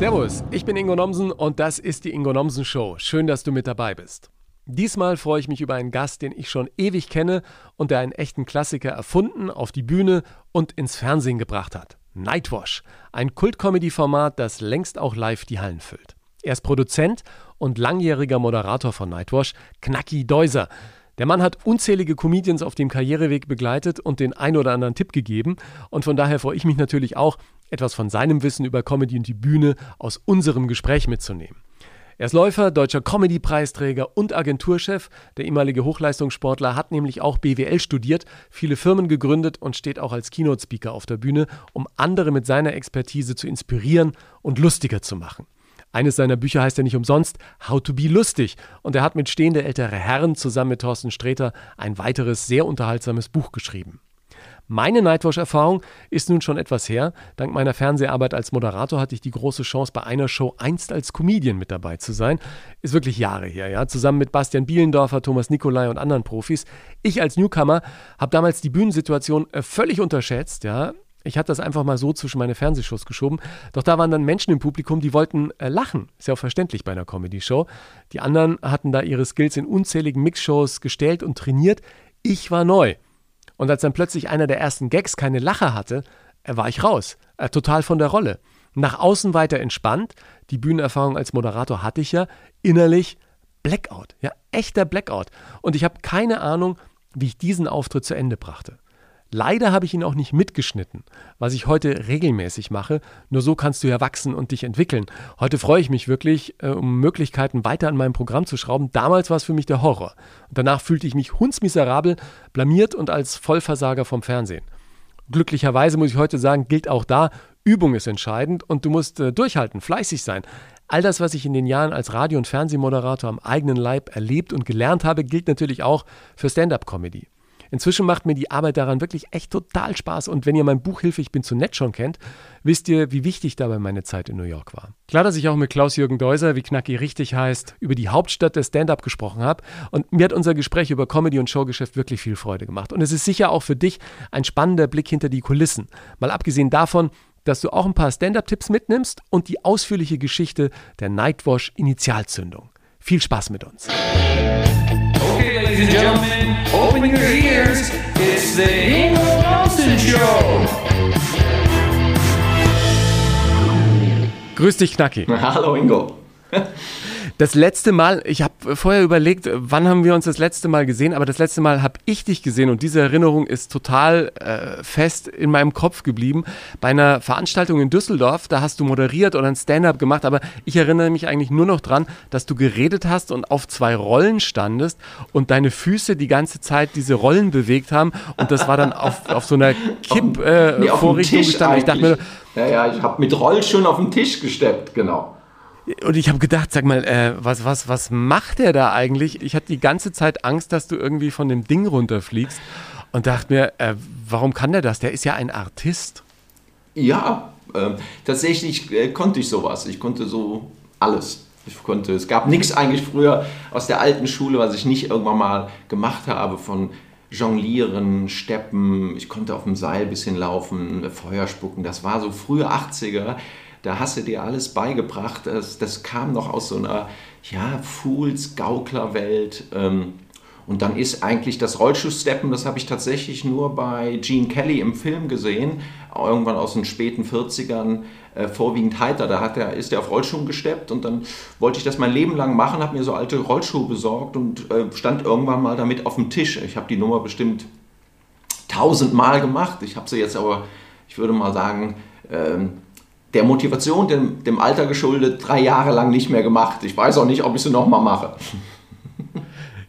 Servus, ich bin Ingo Nomsen und das ist die Ingo Nomsen Show. Schön, dass du mit dabei bist. Diesmal freue ich mich über einen Gast, den ich schon ewig kenne und der einen echten Klassiker erfunden, auf die Bühne und ins Fernsehen gebracht hat. Nightwash, ein Kult-Comedy-Format, das längst auch live die Hallen füllt. Er ist Produzent und langjähriger Moderator von Nightwash, Knacki Deuser. Der Mann hat unzählige Comedians auf dem Karriereweg begleitet und den ein oder anderen Tipp gegeben. Und von daher freue ich mich natürlich auch, etwas von seinem Wissen über Comedy und die Bühne aus unserem Gespräch mitzunehmen. Er ist Läufer, deutscher Comedy-Preisträger und Agenturchef. Der ehemalige Hochleistungssportler hat nämlich auch BWL studiert, viele Firmen gegründet und steht auch als Keynote-Speaker auf der Bühne, um andere mit seiner Expertise zu inspirieren und lustiger zu machen. Eines seiner Bücher heißt ja nicht umsonst How to be lustig und er hat mit stehende ältere Herren zusammen mit Thorsten Sträter ein weiteres sehr unterhaltsames Buch geschrieben. Meine Nightwatch-Erfahrung ist nun schon etwas her. Dank meiner Fernseharbeit als Moderator hatte ich die große Chance, bei einer Show einst als Comedian mit dabei zu sein. Ist wirklich Jahre her, ja. Zusammen mit Bastian Bielendorfer, Thomas Nikolai und anderen Profis. Ich als Newcomer habe damals die Bühnensituation äh, völlig unterschätzt, ja. Ich hatte das einfach mal so zwischen meine Fernsehshows geschoben. Doch da waren dann Menschen im Publikum, die wollten äh, lachen. Ist ja auch verständlich bei einer Comedy-Show. Die anderen hatten da ihre Skills in unzähligen Mixshows gestellt und trainiert. Ich war neu. Und als dann plötzlich einer der ersten Gags keine Lache hatte, äh, war ich raus. Äh, total von der Rolle. Nach außen weiter entspannt. Die Bühnenerfahrung als Moderator hatte ich ja. Innerlich Blackout. Ja, echter Blackout. Und ich habe keine Ahnung, wie ich diesen Auftritt zu Ende brachte. Leider habe ich ihn auch nicht mitgeschnitten, was ich heute regelmäßig mache. Nur so kannst du ja wachsen und dich entwickeln. Heute freue ich mich wirklich, äh, um Möglichkeiten weiter an meinem Programm zu schrauben. Damals war es für mich der Horror. Und danach fühlte ich mich hundsmiserabel, blamiert und als Vollversager vom Fernsehen. Glücklicherweise muss ich heute sagen, gilt auch da, Übung ist entscheidend und du musst äh, durchhalten, fleißig sein. All das, was ich in den Jahren als Radio- und Fernsehmoderator am eigenen Leib erlebt und gelernt habe, gilt natürlich auch für Stand-up-Comedy. Inzwischen macht mir die Arbeit daran wirklich echt total Spaß und wenn ihr mein Buch Hilfe, ich bin zu nett schon kennt, wisst ihr, wie wichtig dabei meine Zeit in New York war. Klar, dass ich auch mit Klaus-Jürgen Deuser, wie Knacki richtig heißt, über die Hauptstadt des Stand-up gesprochen habe und mir hat unser Gespräch über Comedy und Showgeschäft wirklich viel Freude gemacht und es ist sicher auch für dich ein spannender Blick hinter die Kulissen. Mal abgesehen davon, dass du auch ein paar Stand-up-Tipps mitnimmst und die ausführliche Geschichte der Nightwash Initialzündung. Viel Spaß mit uns. Ladies and gentlemen, open your ears. It's the Ingo Nelson Show. Grüß dich, Knacki. Hallo, Ingo. Das letzte Mal, ich habe vorher überlegt, wann haben wir uns das letzte Mal gesehen, aber das letzte Mal habe ich dich gesehen und diese Erinnerung ist total äh, fest in meinem Kopf geblieben. Bei einer Veranstaltung in Düsseldorf, da hast du moderiert oder ein Stand-up gemacht, aber ich erinnere mich eigentlich nur noch dran, dass du geredet hast und auf zwei Rollen standest und deine Füße die ganze Zeit diese Rollen bewegt haben und das war dann auf, auf so einer Kipp-Vorrichtung äh, nee, gestanden. Ich dachte mir, ja, ja, ich habe mit Roll schon auf den Tisch gesteppt, genau. Und ich habe gedacht, sag mal, äh, was, was, was macht der da eigentlich? Ich hatte die ganze Zeit Angst, dass du irgendwie von dem Ding runterfliegst und dachte mir, äh, warum kann der das? Der ist ja ein Artist. Ja, äh, tatsächlich konnte ich sowas. Ich konnte so alles. Ich konnte, es gab nichts eigentlich früher aus der alten Schule, was ich nicht irgendwann mal gemacht habe von Jonglieren, Steppen. Ich konnte auf dem Seil ein bisschen laufen, Feuer spucken. Das war so frühe 80er da hast du dir alles beigebracht. Das, das kam noch aus so einer ja, Fools-Gaukler-Welt. Ähm, und dann ist eigentlich das Rollschuhsteppen, das habe ich tatsächlich nur bei Gene Kelly im Film gesehen, irgendwann aus den späten 40ern, äh, vorwiegend heiter. Da hat er, ist er auf Rollschuhen gesteppt und dann wollte ich das mein Leben lang machen, habe mir so alte Rollschuhe besorgt und äh, stand irgendwann mal damit auf dem Tisch. Ich habe die Nummer bestimmt tausendmal gemacht. Ich habe sie jetzt aber, ich würde mal sagen, ähm, der Motivation, dem, dem Alter geschuldet, drei Jahre lang nicht mehr gemacht. Ich weiß auch nicht, ob ich sie nochmal mache.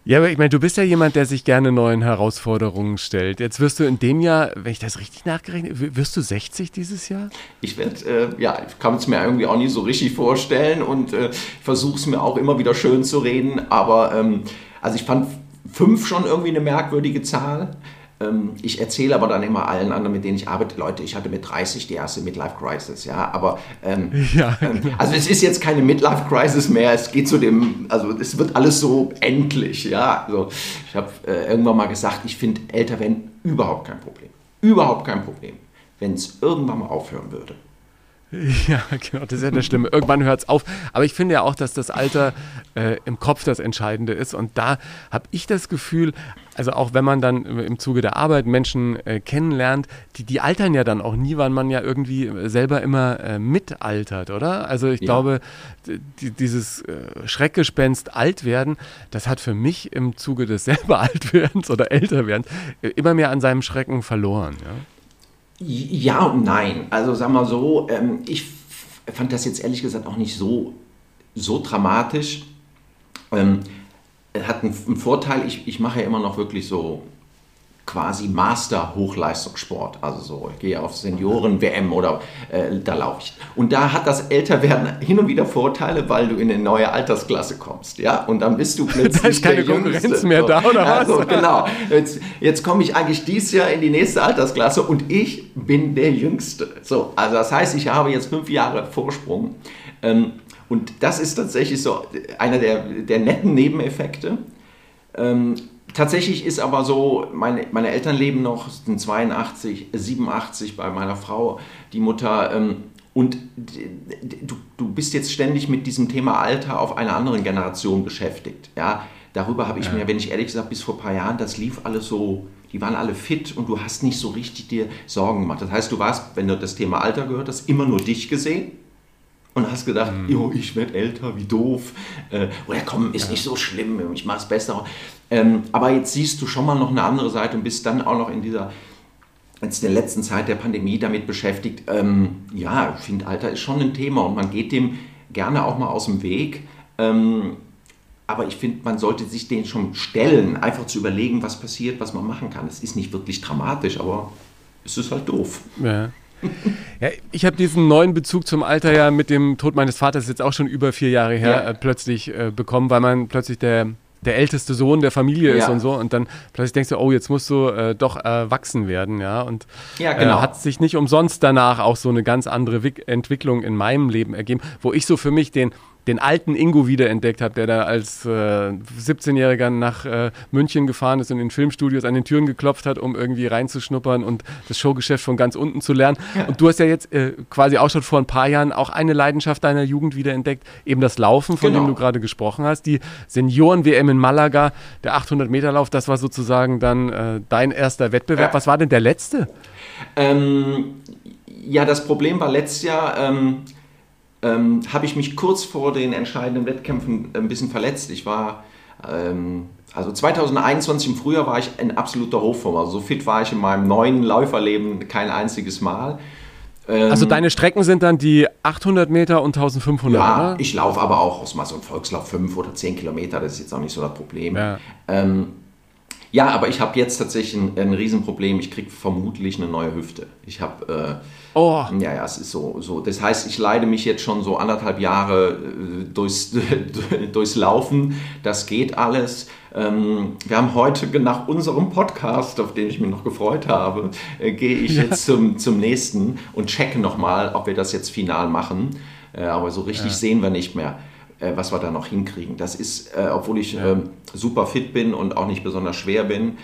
Ja, aber ich meine, du bist ja jemand, der sich gerne neuen Herausforderungen stellt. Jetzt wirst du in dem Jahr, wenn ich das richtig nachgerechnet wirst du 60 dieses Jahr? Ich werde, äh, ja, ich kann es mir irgendwie auch nicht so richtig vorstellen und äh, versuche es mir auch immer wieder schön zu reden. Aber ähm, also ich fand fünf schon irgendwie eine merkwürdige Zahl. Ähm, ich erzähle aber dann immer allen anderen, mit denen ich arbeite, Leute, ich hatte mit 30 die erste Midlife Crisis, ja, aber ähm, ja. Ähm, also es ist jetzt keine Midlife Crisis mehr, es geht zu dem, also es wird alles so endlich, ja, also ich habe äh, irgendwann mal gesagt, ich finde älter werden überhaupt kein Problem, überhaupt kein Problem, wenn es irgendwann mal aufhören würde. Ja, genau, das ist ja das Schlimme. Irgendwann hört es auf. Aber ich finde ja auch, dass das Alter äh, im Kopf das Entscheidende ist. Und da habe ich das Gefühl, also auch wenn man dann im Zuge der Arbeit Menschen äh, kennenlernt, die, die altern ja dann auch nie, weil man ja irgendwie selber immer äh, mitaltert, oder? Also ich ja. glaube, die, dieses äh, Schreckgespenst Altwerden, das hat für mich im Zuge des selber Altwerdens oder Älterwerdens äh, immer mehr an seinem Schrecken verloren. Ja? Ja und nein. Also sag mal so, ähm, ich fand das jetzt ehrlich gesagt auch nicht so, so dramatisch. Ähm, hat einen, Vorteil, ich, ich mache ja immer noch wirklich so quasi Master-Hochleistungssport. Also so, ich gehe auf Senioren-WM oder äh, da laufe ich. Und da hat das Älterwerden hin und wieder Vorteile, weil du in eine neue Altersklasse kommst. Ja, und dann bist du plötzlich. da ist keine Konkurrenz Jüngste. mehr da, oder was? Also, genau. Jetzt, jetzt komme ich eigentlich dieses Jahr in die nächste Altersklasse und ich bin der Jüngste. So, also das heißt, ich habe jetzt fünf Jahre Vorsprung. Ähm, und das ist tatsächlich so einer der, der netten Nebeneffekte. Ähm, Tatsächlich ist aber so, meine, meine Eltern leben noch, sind 82, 87 bei meiner Frau, die Mutter. Ähm, und du, du bist jetzt ständig mit diesem Thema Alter auf einer anderen Generation beschäftigt. Ja, darüber habe ich ja. mir, wenn ich ehrlich gesagt, bis vor ein paar Jahren, das lief alles so, die waren alle fit und du hast nicht so richtig dir Sorgen gemacht. Das heißt, du warst, wenn du das Thema Alter gehört hast, immer nur dich gesehen und hast gedacht, mhm. jo, ich werde älter, wie doof. Äh, oder komm, ist ja. nicht so schlimm, ich mache es besser. Ähm, aber jetzt siehst du schon mal noch eine andere Seite und bist dann auch noch in dieser, jetzt in der letzten Zeit der Pandemie damit beschäftigt. Ähm, ja, ich finde, Alter ist schon ein Thema und man geht dem gerne auch mal aus dem Weg. Ähm, aber ich finde, man sollte sich den schon stellen, einfach zu überlegen, was passiert, was man machen kann. Es ist nicht wirklich dramatisch, aber es ist halt doof. Ja. Ja, ich habe diesen neuen Bezug zum Alter ja mit dem Tod meines Vaters jetzt auch schon über vier Jahre her ja. äh, plötzlich äh, bekommen, weil man plötzlich der, der älteste Sohn der Familie ist ja. und so und dann plötzlich denkst du, oh, jetzt musst du äh, doch erwachsen werden, ja und ja, genau. Äh, hat sich nicht umsonst danach auch so eine ganz andere Wick Entwicklung in meinem Leben ergeben, wo ich so für mich den den alten Ingo wiederentdeckt habe, der da als äh, 17-Jähriger nach äh, München gefahren ist und in Filmstudios an den Türen geklopft hat, um irgendwie reinzuschnuppern und das Showgeschäft von ganz unten zu lernen. Ja. Und du hast ja jetzt äh, quasi auch schon vor ein paar Jahren auch eine Leidenschaft deiner Jugend wiederentdeckt, eben das Laufen, von genau. dem du gerade gesprochen hast. Die Senioren-WM in Malaga, der 800-Meter-Lauf, das war sozusagen dann äh, dein erster Wettbewerb. Ja. Was war denn der letzte? Ähm, ja, das Problem war letztes Jahr... Ähm ähm, habe ich mich kurz vor den entscheidenden Wettkämpfen ein bisschen verletzt. Ich war, ähm, also 2021 im Frühjahr war ich in absoluter Hochform. Also so fit war ich in meinem neuen Läuferleben kein einziges Mal. Ähm, also deine Strecken sind dann die 800 Meter und 1500, Ja, oder? ich laufe aber auch aus mal so einem Volkslauf 5 oder 10 Kilometer, das ist jetzt auch nicht so das Problem. Ja, ähm, ja aber ich habe jetzt tatsächlich ein, ein Riesenproblem. Ich kriege vermutlich eine neue Hüfte. Ich habe... Äh, Oh. Ja, ja, es ist so, so. Das heißt, ich leide mich jetzt schon so anderthalb Jahre äh, durchs, durchs Laufen. Das geht alles. Ähm, wir haben heute nach unserem Podcast, auf den ich mich noch gefreut habe, äh, gehe ich ja. jetzt zum, zum nächsten und checke nochmal, ob wir das jetzt final machen. Äh, aber so richtig ja. sehen wir nicht mehr, äh, was wir da noch hinkriegen. Das ist, äh, obwohl ich ja. Ähm, super fit bin und auch nicht besonders schwer bin,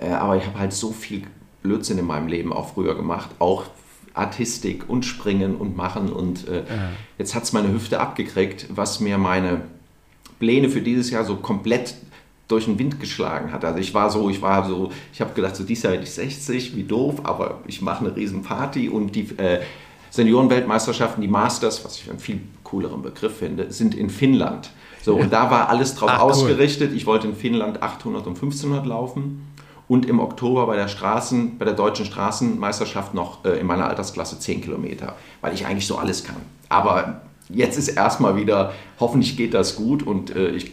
äh, aber ich habe halt so viel Blödsinn in meinem Leben auch früher gemacht, auch Artistik und Springen und Machen. Und äh, ja. jetzt hat es meine Hüfte abgekriegt, was mir meine Pläne für dieses Jahr so komplett durch den Wind geschlagen hat. Also ich war so, ich war so, ich habe gedacht, so dieses Jahr werde ich 60, wie doof, aber ich mache eine riesen Party und die äh, Seniorenweltmeisterschaften, die Masters, was ich einen viel cooleren Begriff finde, sind in Finnland. So, und da war alles drauf Ach, ausgerichtet. Cool. Ich wollte in Finnland 800 und 1500 laufen und im Oktober bei der Straßen, bei der deutschen Straßenmeisterschaft noch äh, in meiner Altersklasse 10 Kilometer, weil ich eigentlich so alles kann. Aber jetzt ist erstmal wieder, hoffentlich geht das gut und äh, ich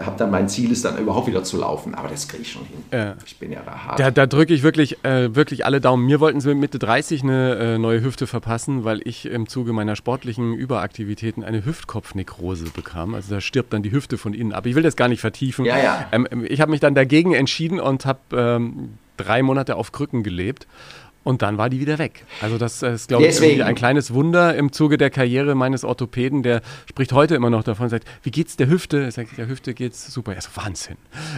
habe dann mein Ziel ist dann überhaupt wieder zu laufen, aber das kriege ich schon hin. Ja. Ich bin ja da hart. Da, da drücke ich wirklich, äh, wirklich alle Daumen. Mir wollten sie mit Mitte 30 eine äh, neue Hüfte verpassen, weil ich im Zuge meiner sportlichen Überaktivitäten eine Hüftkopfnekrose bekam. Also da stirbt dann die Hüfte von innen ab. Ich will das gar nicht vertiefen. Ja, ja. Ähm, ich habe mich dann dagegen entschieden und habe ähm, drei Monate auf Krücken gelebt Und dann war die wieder weg. Also das ist, glaube ich, ein kleines Wunder im Zuge der Karriere meines Orthopäden. Der spricht heute immer noch davon, sagt, wie geht's der Hüfte? Er sagt, der Hüfte geht's super. Er sagt, Wahnsinn.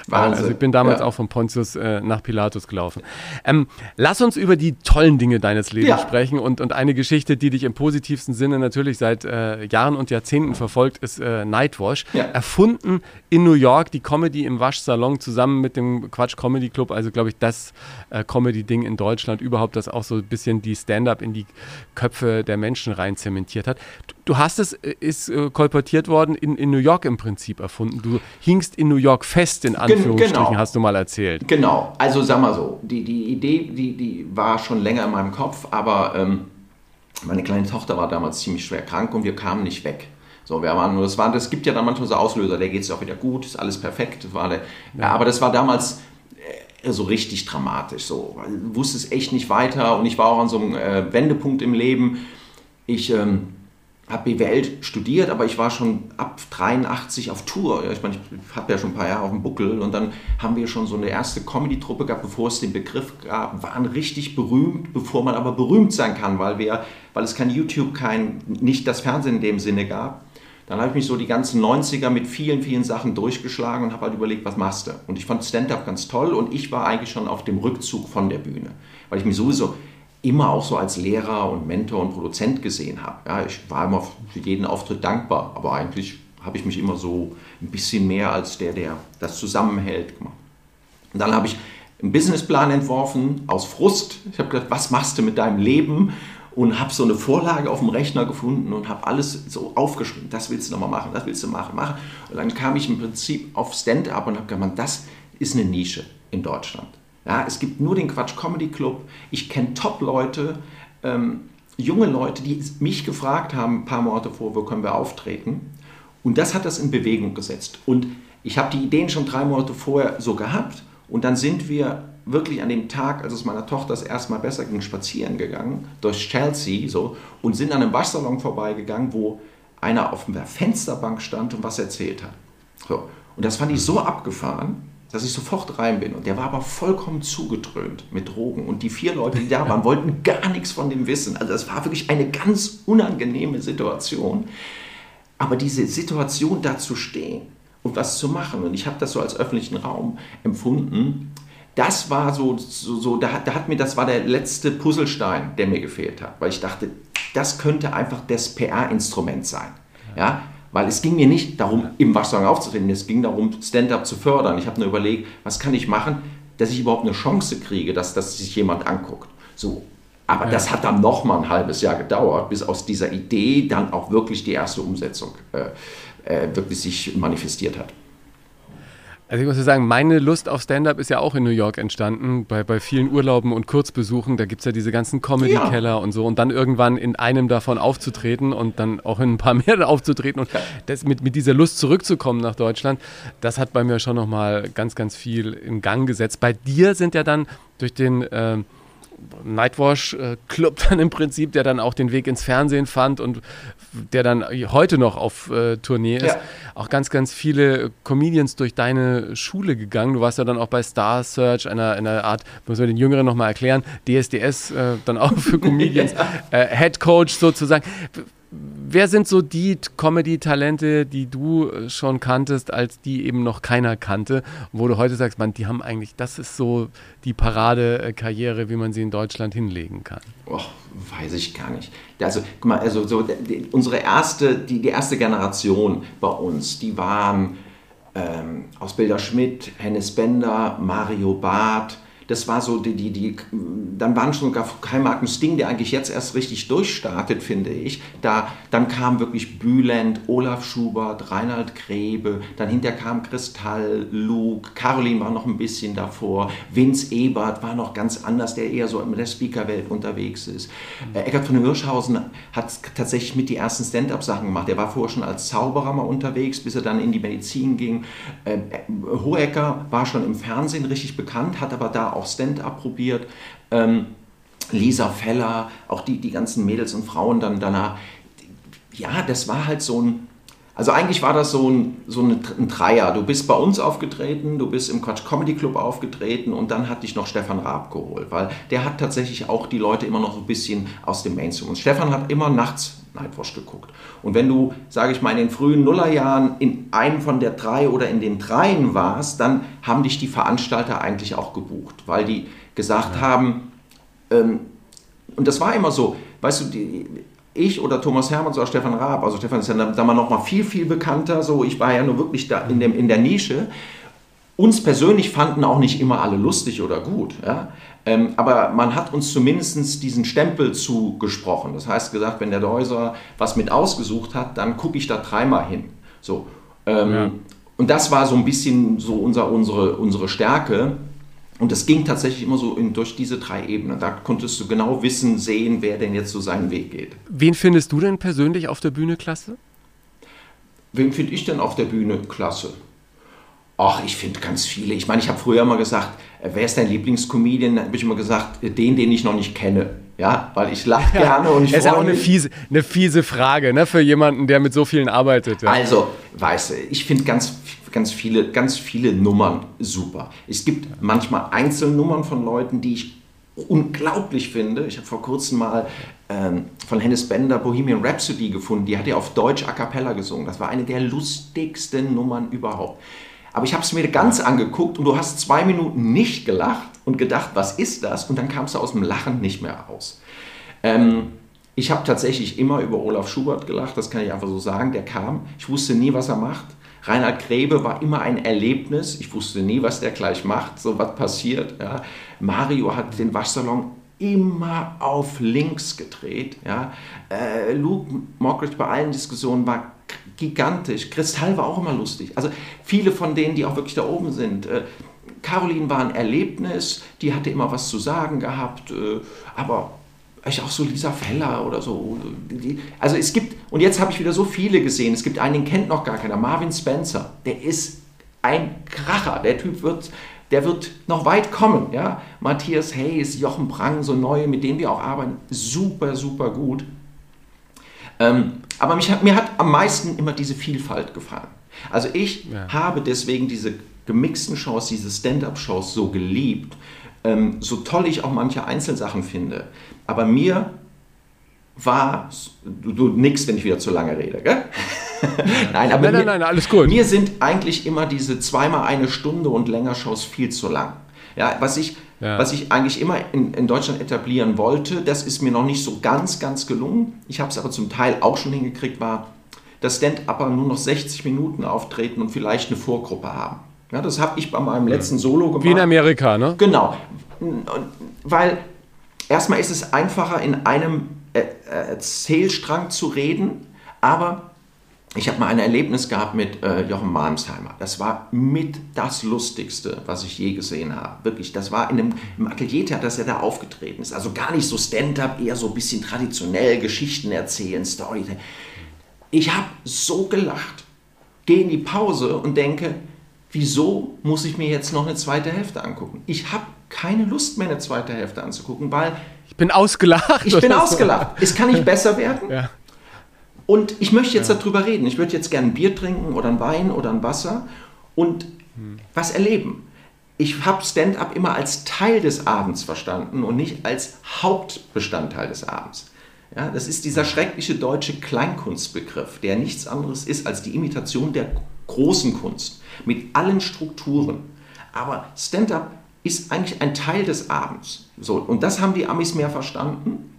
Wahnsinn. Also ich bin damals ja. auch von Pontius äh, nach Pilatus gelaufen. Ähm, lass uns über die tollen Dinge deines Lebens ja. sprechen und, und eine Geschichte, die dich im positivsten Sinne natürlich seit äh, Jahren und Jahrzehnten verfolgt, ist äh, Nightwash. Ja. Erfunden in New York, die Comedy im Waschsalon zusammen mit dem Quatsch Comedy Club. Also glaube ich, das äh, Comedy-Ding in Deutschland überhaupt das auch so ein bisschen die Stand-up in die Köpfe der Menschen rein zementiert hat. Du hast es, äh, ist äh, kolportiert worden, in, in New York im Prinzip erfunden. Du hingst in New York fest, in Anführungsstrichen, genau. hast du mal erzählt. Genau, also sag mal so, die, die Idee, die, die war schon länger in meinem Kopf, aber ähm, meine kleine Tochter war damals ziemlich schwer krank und wir kamen nicht weg. So, wir waren, das, war, das gibt ja dann manchmal so Auslöser, der geht es auch wieder gut, ist alles perfekt. war der, ja. aber das war damals so richtig dramatisch. So. Ich wusste es echt nicht weiter und ich war auch an so einem äh, Wendepunkt im Leben. Ich ähm, habe BWL studiert, aber ich war schon ab 83 auf Tour. Ich meine, ich habe ja schon ein paar Jahre auf dem Buckel und dann haben wir schon so eine erste Comedy-Truppe gehabt, bevor es den Begriff gab, waren richtig berühmt, bevor man aber berühmt sein kann, weil wir, weil es kein YouTube, kein, nicht das Fernsehen in dem Sinne gab. Dann habe ich mich so die ganzen 90er mit vielen, vielen Sachen durchgeschlagen und habe halt überlegt, was machst du? Und ich fand Stand-up ganz toll und ich war eigentlich schon auf dem Rückzug von der Bühne, weil ich mich sowieso immer auch so als Lehrer und Mentor und Produzent gesehen habe. Ja, ich war immer für jeden Auftritt dankbar, aber eigentlich habe ich mich immer so ein bisschen mehr als der, der das zusammenhält gemacht. Und dann habe ich einen Businessplan entworfen aus Frust. Ich habe gedacht, was machst du mit deinem Leben? Und habe so eine Vorlage auf dem Rechner gefunden und habe alles so aufgeschrieben. Das willst du nochmal machen, das willst du machen, machen. Und dann kam ich im Prinzip auf Stand-up und habe gedacht, das ist eine Nische in Deutschland. Ja, es gibt nur den Quatsch Comedy Club. Ich kenne Top-Leute, ähm, junge Leute, die mich gefragt haben, ein paar Monate vor, wo können wir auftreten. Und das hat das in Bewegung gesetzt. Und ich habe die Ideen schon drei Monate vorher so gehabt. Und dann sind wir wirklich an dem Tag, als es meiner Tochter das erste Mal besser ging, spazieren gegangen durch Chelsea so und sind an einem Waschsalon vorbeigegangen, wo einer auf der Fensterbank stand und was erzählt hat. So. Und das fand ich so abgefahren, dass ich sofort rein bin. Und der war aber vollkommen zugedröhnt mit Drogen. Und die vier Leute, die da waren, wollten gar nichts von dem wissen. Also es war wirklich eine ganz unangenehme Situation. Aber diese Situation da zu stehen und was zu machen, und ich habe das so als öffentlichen Raum empfunden, das war so, so, so da, da, hat mir, das war der letzte Puzzlestein, der mir gefehlt hat, weil ich dachte, das könnte einfach das PR-Instrument sein. Ja. Weil es ging mir nicht darum, im Waschsalon aufzutreten, es ging darum, Stand-up zu fördern. Ich habe nur überlegt, was kann ich machen, dass ich überhaupt eine Chance kriege, dass, dass sich jemand anguckt. So. Aber ja. das hat dann noch mal ein halbes Jahr gedauert, bis aus dieser Idee dann auch wirklich die erste Umsetzung äh, äh, wirklich sich manifestiert hat. Also ich muss sagen, meine Lust auf Stand-up ist ja auch in New York entstanden, bei, bei vielen Urlauben und Kurzbesuchen. Da gibt es ja diese ganzen Comedy-Keller ja. und so. Und dann irgendwann in einem davon aufzutreten und dann auch in ein paar mehr aufzutreten und das mit, mit dieser Lust zurückzukommen nach Deutschland, das hat bei mir schon nochmal ganz, ganz viel in Gang gesetzt. Bei dir sind ja dann durch den... Äh, Nightwash-Club dann im Prinzip, der dann auch den Weg ins Fernsehen fand und der dann heute noch auf äh, Tournee ist. Ja. Auch ganz, ganz viele Comedians durch deine Schule gegangen. Du warst ja dann auch bei Star Search, einer, einer Art, muss man den Jüngeren nochmal erklären, DSDS, äh, dann auch für Comedians, äh, Head Coach sozusagen wer sind so die Comedy-Talente, die du äh, schon kanntest, als die eben noch keiner kannte, wo du heute sagst, man, die haben eigentlich, das ist so die Paradekarriere, wie man sie in Deutschland hinlegen kann? Oh, weiß ich gar nicht. Also, guck mal, also so, die, unsere erste, die, die erste Generation bei uns, die waren ähm, aus Bilder Schmidt, Hennes Bender, Mario Barth, das war so die, die, die dann waren schon Geheimmarken Sting, der eigentlich jetzt erst richtig durchstartet, finde ich. Da, dann kam wirklich Bülent, Olaf Schubert, Reinhard Grebe, dann hinterher kam Kristall, Luke, Caroline war noch ein bisschen davor, Vince Ebert war noch ganz anders, der eher so in der Speakerwelt unterwegs ist. Mhm. Eckart von Hirschhausen hat tatsächlich mit die ersten Stand-up-Sachen gemacht. Er war vorher schon als Zauberer mal unterwegs, bis er dann in die Medizin ging. Äh, Hohecker war schon im Fernsehen richtig bekannt, hat aber da auch Stand-up probiert. Ähm, Lisa Feller, auch die, die ganzen Mädels und Frauen dann danach. Ja, das war halt so ein, Also eigentlich war das so ein, so ein, Dreier. Du bist bei uns aufgetreten, du bist im Quatsch Comedy Club aufgetreten und dann hat dich noch Stefan Raab geholt, weil der hat tatsächlich auch die Leute immer noch ein bisschen aus dem Mainstream. Und Stefan hat immer nachts Nightwatch geguckt. Und wenn du, sage ich mal, in den frühen Nullerjahren in einem von der drei oder in den dreien warst, dann haben dich die Veranstalter eigentlich auch gebucht, weil die gesagt ja. haben, ähm, und das war immer so, weißt du, die, ich oder Thomas Hermanns oder Stefan Raab, also Stefan ist ja da mal noch mal viel, viel bekannter, so ich war ja nur wirklich da in, dem, in der Nische. Uns persönlich fanden auch nicht immer alle lustig oder gut, ja? Ähm, aber man hat uns zumindest diesen Stempel zugesprochen. Das heißt gesagt, wenn der Deuser was mit ausgesucht hat, dann gucke ich da dreimal hin. So. Ähm, ja. Und das war so ein bisschen so unser, unsere, unsere Stärke. Und das ging tatsächlich immer so in, durch diese drei Ebenen. Da konntest du genau wissen, sehen, wer denn jetzt so seinen Weg geht. Wen findest du denn persönlich auf der Bühne klasse? Wen finde ich denn auf der Bühne klasse? Ach, ich finde ganz viele. Ich meine, ich habe früher immer gesagt, äh, wer ist dein Lieblingscomedian? Habe ich immer gesagt, äh, den, den ich noch nicht kenne. Ja, weil ich lache gerne und ich Das ist ja auch eine fiese, eine fiese Frage ne, für jemanden, der mit so vielen arbeitet. Ja. Also, weißt du, ich finde ganz ganz viele, ganz viele Nummern super. Es gibt manchmal Einzelnummern von Leuten, die ich unglaublich finde. Ich habe vor kurzem mal ähm, von Hennes Bender Bohemian Rhapsody gefunden. Die hat ja auf Deutsch a cappella gesungen. Das war eine der lustigsten Nummern überhaupt. Aber ich habe es mir ganz angeguckt und du hast zwei Minuten nicht gelacht und gedacht, was ist das? Und dann kamst du aus dem Lachen nicht mehr raus. Ähm, ich habe tatsächlich immer über Olaf Schubert gelacht, das kann ich einfach so sagen. Der kam, ich wusste nie, was er macht. Reinhard Grebe war immer ein Erlebnis. Ich wusste nie, was der gleich macht, so was passiert. Ja. Mario hat den Waschsalon immer auf links gedreht. Ja. Äh, Luke Mockridge bei allen Diskussionen war gigantisch. Kristall war auch immer lustig. Also viele von denen, die auch wirklich da oben sind. Äh, Caroline war ein Erlebnis, die hatte immer was zu sagen gehabt, äh, aber ich auch so Lisa Feller oder so. also es gibt, und jetzt habe ich wieder so viele gesehen, es gibt einen, den kennt noch gar keiner, Marvin Spencer, der ist ein Kracher, der Typ wird, der wird noch weit kommen, ja. Matthias Hayes, Jochen Prang, so neue, mit denen wir auch arbeiten, super, super gut. Ähm, aber mich, mir hat am meisten immer diese Vielfalt gefallen. Also ich ja. habe deswegen diese gemixten Shows, diese Stand-up-Shows so geliebt, ähm, so toll ich auch manche Einzelsachen finde. Aber mir war, du, du nix, wenn ich wieder zu lange rede, gell? nein, aber nein, mir, nein, nein, alles gut. Mir sind eigentlich immer diese zweimal eine Stunde und länger Shows viel zu lang. Ja, was ich, ja. was ich eigentlich immer in, in Deutschland etablieren wollte, das ist mir noch nicht so ganz, ganz gelungen. Ich habe es aber zum Teil auch schon hingekriegt, war, dass Stand-Upper nur noch 60 Minuten auftreten und vielleicht eine Vorgruppe haben. Ja, das habe ich bei meinem letzten Solo gemacht. Wie in Amerika, ne? Genau. Weil erstmal ist es einfacher, in einem Erzählstrang zu reden, aber ich habe mal ein Erlebnis gehabt mit äh, Jochen Malmsheimer. Das war mit das Lustigste, was ich je gesehen habe. Wirklich, das war in einem, im Ateliertheater, dass er da aufgetreten ist. Also gar nicht so Stand-up, eher so ein bisschen traditionell, Geschichten erzählen, Story. Ich habe so gelacht, gehe in die Pause und denke, wieso muss ich mir jetzt noch eine zweite Hälfte angucken? Ich habe keine Lust mehr, eine zweite Hälfte anzugucken, weil... Ich bin ausgelacht. Ich bin ausgelacht. Es kann nicht besser werden. Ja. Und ich möchte jetzt ja. darüber reden. Ich würde jetzt gerne ein Bier trinken oder ein Wein oder ein Wasser und hm. was erleben. Ich habe Stand-up immer als Teil des Abends verstanden und nicht als Hauptbestandteil des Abends. Ja, das ist dieser schreckliche deutsche Kleinkunstbegriff, der nichts anderes ist als die Imitation der großen Kunst mit allen Strukturen. Aber Stand-up ist eigentlich ein Teil des Abends. So, und das haben die Amis mehr verstanden.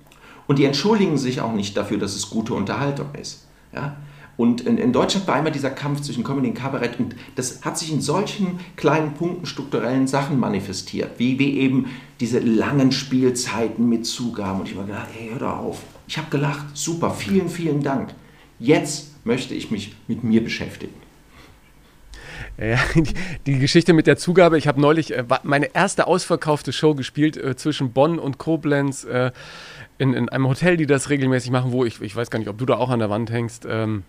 Und die entschuldigen sich auch nicht dafür, dass es gute Unterhaltung ist. Ja? Und in, in, Deutschland war immer dieser Kampf zwischen Comedy und Kabarett und das hat sich in solchen kleinen Punkten, strukturellen Sachen manifestiert, wie, wie eben diese langen Spielzeiten mit Zugaben. Und ich habe gedacht, ey, hör doch auf. Ich habe gelacht, super, vielen, vielen Dank. Jetzt möchte ich mich mit mir beschäftigen. Ja, die, die, Geschichte mit der Zugabe, ich habe neulich äh, meine erste ausverkaufte Show gespielt äh, zwischen Bonn und Koblenz. Äh, in, in einem Hotel, die das regelmäßig machen, wo ich, ich weiß gar nicht, ob du da auch an der Wand hängst. Ähm,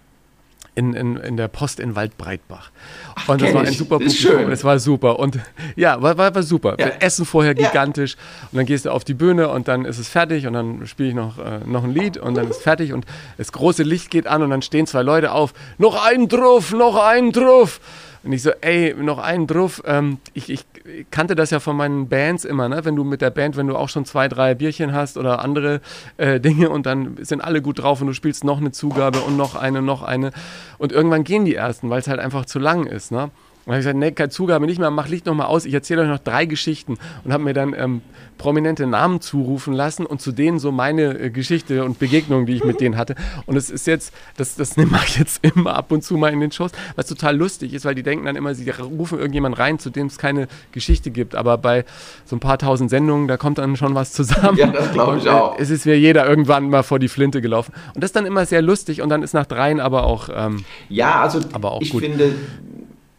in, in, in der Post in Waldbreitbach. Ach, und das war ein super Publikum. es war super. Und ja, war, war, war super. Ja. Essen vorher Ja. gigantisch. Und dann gehst du auf die Bühne und dann ist es fertig und dann spiele ich noch, äh, noch ein Lied und dann ist fertig und das große Licht geht an und dann stehen zwei Leute auf. Noch ein Druff, noch ein Druff. Und ich so, ey, noch einen Druff. Ähm, ich, ich kannte das ja von meinen Bands immer, ne? Wenn du mit der Band, wenn du auch schon zwei, drei Bierchen hast oder andere äh, Dinge und dann sind alle gut drauf und du spielst noch eine Zugabe und noch eine, noch eine. Und irgendwann gehen die ersten, weil es halt einfach zu lang ist, ne? Und habe ich gesagt, nee, keine Zugabe nicht mehr, mach Licht nochmal aus. Ich erzähle euch noch drei Geschichten und habe mir dann ähm, prominente Namen zurufen lassen und zu denen so meine äh, Geschichte und Begegnungen, die ich mit denen hatte. Und es ist jetzt, das, das mache ich jetzt immer ab und zu mal in den Shows, was total lustig ist, weil die denken dann immer, sie rufen irgendjemand rein, zu dem es keine Geschichte gibt. Aber bei so ein paar tausend Sendungen, da kommt dann schon was zusammen. Ja, das glaube ich Und, äh, auch. Es ist mir jeder irgendwann mal vor die Flinte gelaufen. Und das ist dann immer sehr lustig und dann ist nach dreien aber auch. Ähm, Ja, also Aber auch ich gut. finde,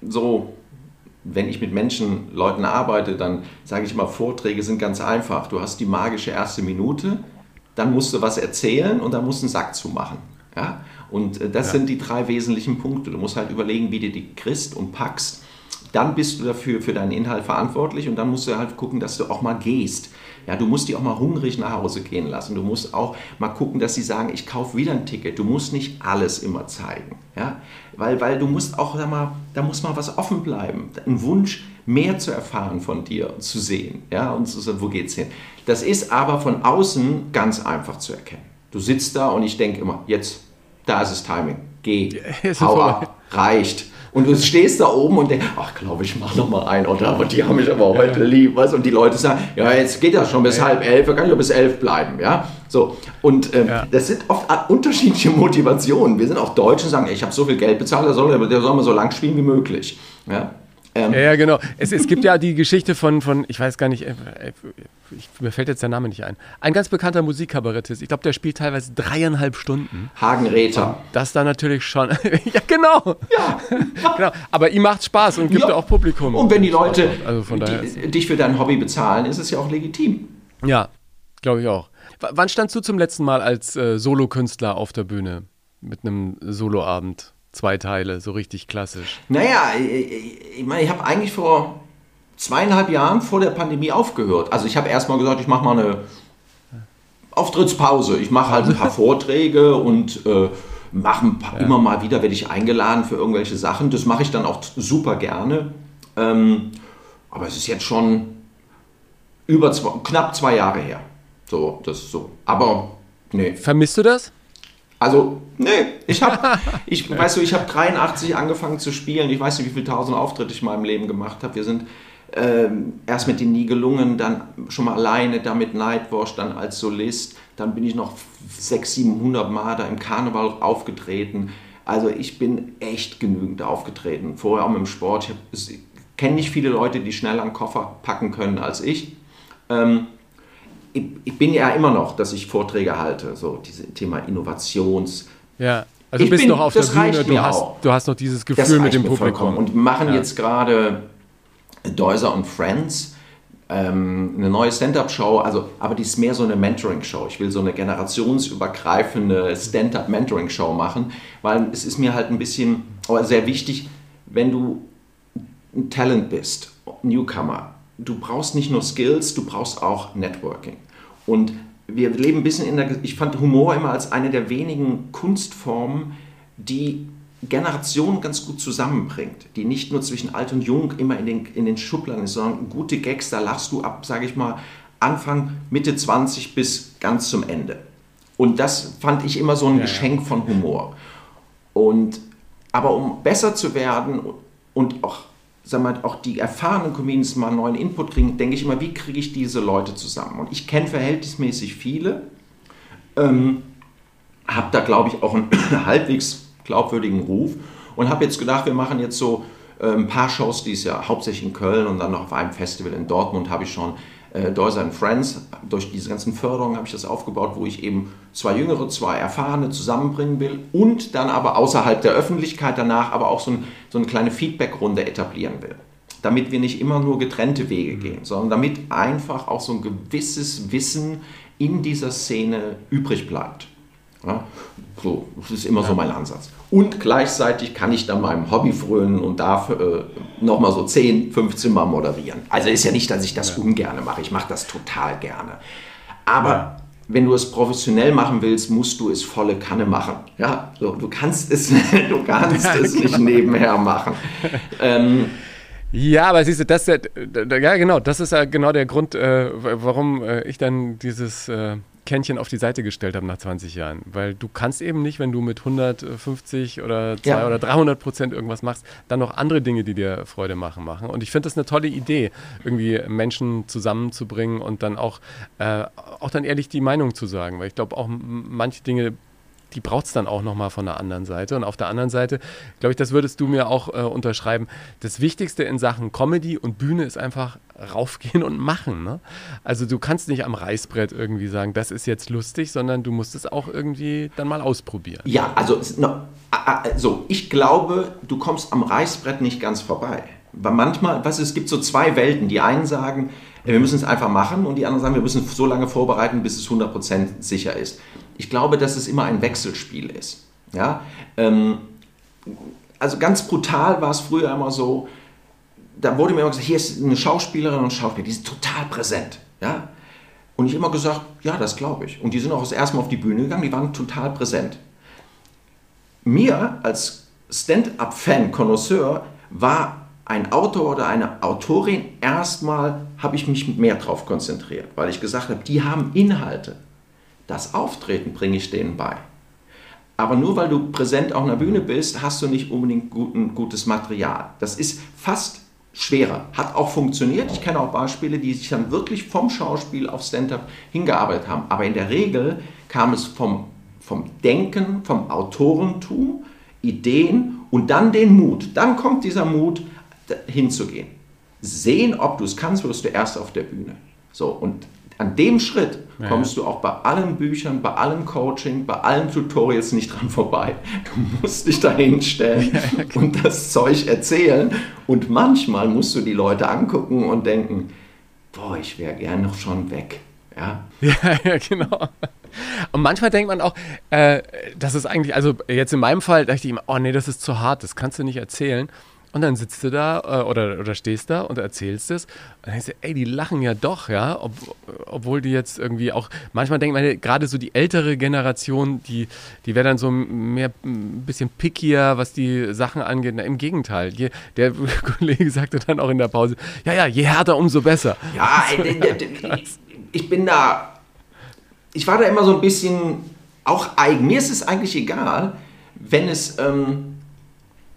so, wenn ich mit Menschen, Leuten arbeite, dann sage ich mal, Vorträge sind ganz einfach. Du hast die magische erste Minute, dann musst du was erzählen und dann musst du einen Sack zumachen. Ja? Und äh, das sind die drei wesentlichen Punkte. Du musst halt überlegen, wie du die kriegst und packst. Dann bist du dafür für deinen Inhalt verantwortlich und dann musst du halt gucken, dass du auch mal gehst. Ja, du musst die auch mal hungrig nach Hause gehen lassen. Du musst auch mal gucken, dass sie sagen, ich kaufe wieder ein Ticket. Du musst nicht alles immer zeigen. Ja? Weil, weil du musst auch, sag mal, da muss mal was offen bleiben. Ein Wunsch, mehr zu erfahren von dir, und zu sehen. Ja? Und zu sagen, wo geht's hin? Das ist aber von außen ganz einfach zu erkennen. Du sitzt da und ich denke immer, jetzt, da ist das Timing. Geh, hau ab, reicht. Und du stehst da oben und denkst, ach, glaube ich, mach noch mal ein oder aber die haben mich aber heute lieb, was? Und die Leute sagen, ja, jetzt geht das schon bis halb elf, da kann ich doch bis elf bleiben, ja. So und ähm, Ja. das sind oft unterschiedliche Motivationen. Wir sind auch Deutsche und sagen, ich habe so viel Geld bezahlt, der soll, der soll mal so lang spielen wie möglich, ja. Ähm, Ja, ja, genau. Es, es gibt ja die Geschichte von, von ich weiß gar nicht, äh, äh, ich, mir fällt jetzt der Name nicht ein. Ein ganz bekannter Musikkabarettist. Ich glaube, der spielt teilweise dreieinhalb Stunden. Hagen Räther. Das da natürlich schon. ja, genau. Ja. genau. Aber ihm macht Spaß und gibt Ja. auch Publikum. Und wenn die Leute Also von daher. ist- die, dich für dein Hobby bezahlen, ist es ja auch legitim. Ja, glaube ich auch. W wann standst du zum letzten Mal als äh, Solokünstler auf der Bühne? Mit einem Soloabend? Zwei Teile, so richtig klassisch. Naja, ich, ich meine, ich habe eigentlich vor zweieinhalb Jahren vor der Pandemie aufgehört. Also ich habe erstmal gesagt, ich mache mal eine Auftrittspause. Ich mache halt ein paar Vorträge und äh, mache ein paar, immer mal wieder werde ich eingeladen für irgendwelche Sachen. Das mache ich dann auch super gerne. Ähm, aber es ist jetzt schon über zwei, knapp zwei Jahre her. So, das ist so. Aber nee. Vermisst du das? Also, nee, ich habe, ich, weißt du, ich habe 83 angefangen zu spielen. Ich weiß nicht, wie viele tausend Auftritte ich in meinem Leben gemacht habe. Wir sind ähm, erst mit den Nie gelungen, dann schon mal alleine, dann mit Nightwash, dann als Solist. Dann bin ich noch 600, 700 Mal da im Karneval aufgetreten. Also ich bin echt genügend aufgetreten. Vorher auch mit dem Sport. Ich, ich kenne nicht viele Leute, die schneller einen Koffer packen können als ich. Ähm, ich, bin ja immer noch, dass ich Vorträge halte, so dieses Thema Innovations. Ja. Also Ich du bist bin- noch auf der Bühne, du hast, du hast noch dieses Gefühl mit dem Publikum. vollkommen. Und machen Ja. jetzt gerade Deuser und Friends, ähm, eine neue Stand-up-Show, also, aber die ist mehr so eine Mentoring-Show. Ich will so eine generationsübergreifende Stand-up-Mentoring-Show machen, weil es ist mir halt ein bisschen aber sehr wichtig, wenn du ein Talent bist, Newcomer, du brauchst nicht nur Skills, du brauchst auch Networking. Und wir leben ein bisschen in der, ich fand Humor immer als eine der wenigen Kunstformen, die Generationen ganz gut zusammenbringt, die nicht nur zwischen alt und jung immer in den, in den Schubladen ist, sondern gute Gags, da lachst du ab, sage ich mal, Anfang, Mitte 20 bis ganz zum Ende. Und das fand ich immer so ein Ja, ja. Geschenk von Humor. Und, aber um besser zu werden und auch, sag mal, auch die erfahrenen Comedians mal einen neuen Input kriegen, denke ich immer, wie kriege ich diese Leute zusammen? Und ich kenne verhältnismäßig viele, ähm, habe da, glaube ich, auch einen halbwegs glaubwürdigen Ruf und habe jetzt gedacht, wir machen jetzt so äh, ein paar Shows dieses Jahr, hauptsächlich in Köln und dann noch auf einem Festival in Dortmund habe ich schon äh, Deuser and Friends. Durch diese ganzen Förderungen habe ich das aufgebaut, wo ich eben zwei Jüngere, zwei Erfahrene zusammenbringen will und dann aber außerhalb der Öffentlichkeit danach aber auch so, ein, so eine kleine Feedback-Runde etablieren will. Damit wir nicht immer nur getrennte Wege gehen, sondern damit einfach auch so ein gewisses Wissen in dieser Szene übrig bleibt. Ja, So, das ist immer ja. so mein Ansatz. Und gleichzeitig kann ich dann meinem Hobby frönen und darf äh, nochmal so 10, 15 Mal moderieren. Also ist ja nicht, dass ich das ja. ungerne mache. Ich mache das total gerne. Aber ja. wenn du es professionell machen willst, musst du es volle Kanne machen. Ja, so, du kannst es, du kannst es nicht genau. nebenher machen. Ähm, ja, aber siehst du, das ja, ja genau, das ist ja genau der Grund, äh, warum äh, ich dann dieses äh, Kännchen auf die Seite gestellt habe nach 20 Jahren. Weil du kannst eben nicht, wenn du mit 150 oder 200 ja. oder 300 Prozent irgendwas machst, dann noch andere Dinge, die dir Freude machen, machen. Und ich finde das eine tolle Idee, irgendwie Menschen zusammenzubringen und dann auch, äh, auch dann ehrlich die Meinung zu sagen. Weil ich glaube, auch manche Dinge die braucht es dann auch nochmal von der anderen Seite. Und auf der anderen Seite, glaube ich, das würdest du mir auch äh, unterschreiben, das Wichtigste in Sachen Comedy und Bühne ist einfach raufgehen und machen. Ne? Also du kannst nicht am Reißbrett irgendwie sagen, das ist jetzt lustig, sondern du musst es auch irgendwie dann mal ausprobieren. Ja, also no, also ich glaube, du kommst am Reißbrett nicht ganz vorbei. Weil manchmal, was es gibt so zwei Welten. Die einen sagen, wir müssen es einfach machen und die anderen sagen, wir müssen so lange vorbereiten, bis es 100% sicher ist. Ich glaube, dass es immer ein Wechselspiel ist. Ja? Ähm, also ganz brutal war es früher immer so, da wurde mir immer gesagt, hier ist eine Schauspielerin und Schauspieler, die sind total präsent. Ja? Und ich immer gesagt, ja, das glaube ich. Und die sind auch das erste Mal auf die Bühne gegangen, die waren total präsent. Mir als Stand-up-Fan, Connoisseur, war ein Autor oder eine Autorin, erstmal habe ich mich mehr darauf konzentriert, weil ich gesagt habe, die haben Inhalte. Das Auftreten bringe ich denen bei. Aber nur weil du präsent auf einer Bühne bist, hast du nicht unbedingt guten, gutes Material. Das ist fast schwerer. Hat auch funktioniert. Ich kenne auch Beispiele, die sich dann wirklich vom Schauspiel auf Stand-up hingearbeitet haben. Aber in der Regel kam es vom, vom Denken, vom Autorentum, Ideen und dann den Mut. Dann kommt dieser Mut, hinzugehen. Sehen, ob du es kannst, wirst du erst auf der Bühne. So, und an dem Schritt kommst du auch bei allen Büchern, bei allem Coaching, bei allen Tutorials nicht dran vorbei. Du musst dich da hinstellen ja, genau. und das Zeug erzählen. Und manchmal musst du die Leute angucken und denken, boah, ich wäre gern noch schon weg. Ja, ja, ja genau. Und manchmal denkt man auch, äh, das ist eigentlich, also jetzt in meinem Fall dachte ich immer, oh nee, das ist zu hart, das kannst du nicht erzählen. Und dann sitzt du da äh, oder, oder stehst da und erzählst es. Und dann denkst du, ey, die lachen ja doch, ja. Ob, obwohl die jetzt irgendwie auch, manchmal denkt man, gerade so die ältere Generation, die, die wäre dann so mehr ein bisschen pickier, was die Sachen angeht. Na, Im Gegenteil. Je, der Kollege sagte dann auch in der Pause, ja, ja, je härter, umso besser. Ja, ich, ich bin da, ich war da immer so ein bisschen auch eigen. Mir ist es eigentlich egal, wenn es ähm,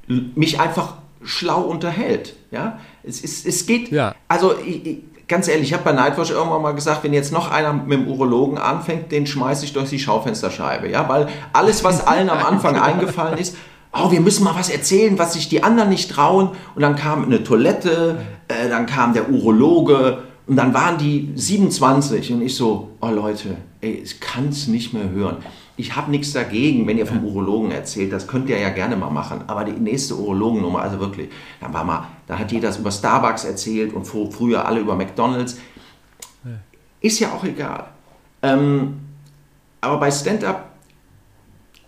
mich einfach schlau unterhält. Ja? Es, es, es geht, ja. also ich, ganz ehrlich, ich habe bei Nightwatch irgendwann mal gesagt, wenn jetzt noch einer mit dem Urologen anfängt, den schmeiße ich durch die Schaufensterscheibe. Ja? Weil alles, was allen am Anfang eingefallen ist, oh, wir müssen mal was erzählen, was sich die anderen nicht trauen. Und dann kam eine Toilette, äh, dann kam der Urologe und dann waren die 27 und ich so, oh Leute, ey, ich kann es nicht mehr hören ich habe nichts dagegen, wenn ihr vom Urologen erzählt, das könnt ihr ja gerne mal machen. Aber die nächste Urologennummer, also wirklich, da war mal, da hat jeder über Starbucks erzählt und früher alle über McDonalds. Ist ja auch egal. Ähm, aber bei Stand-up,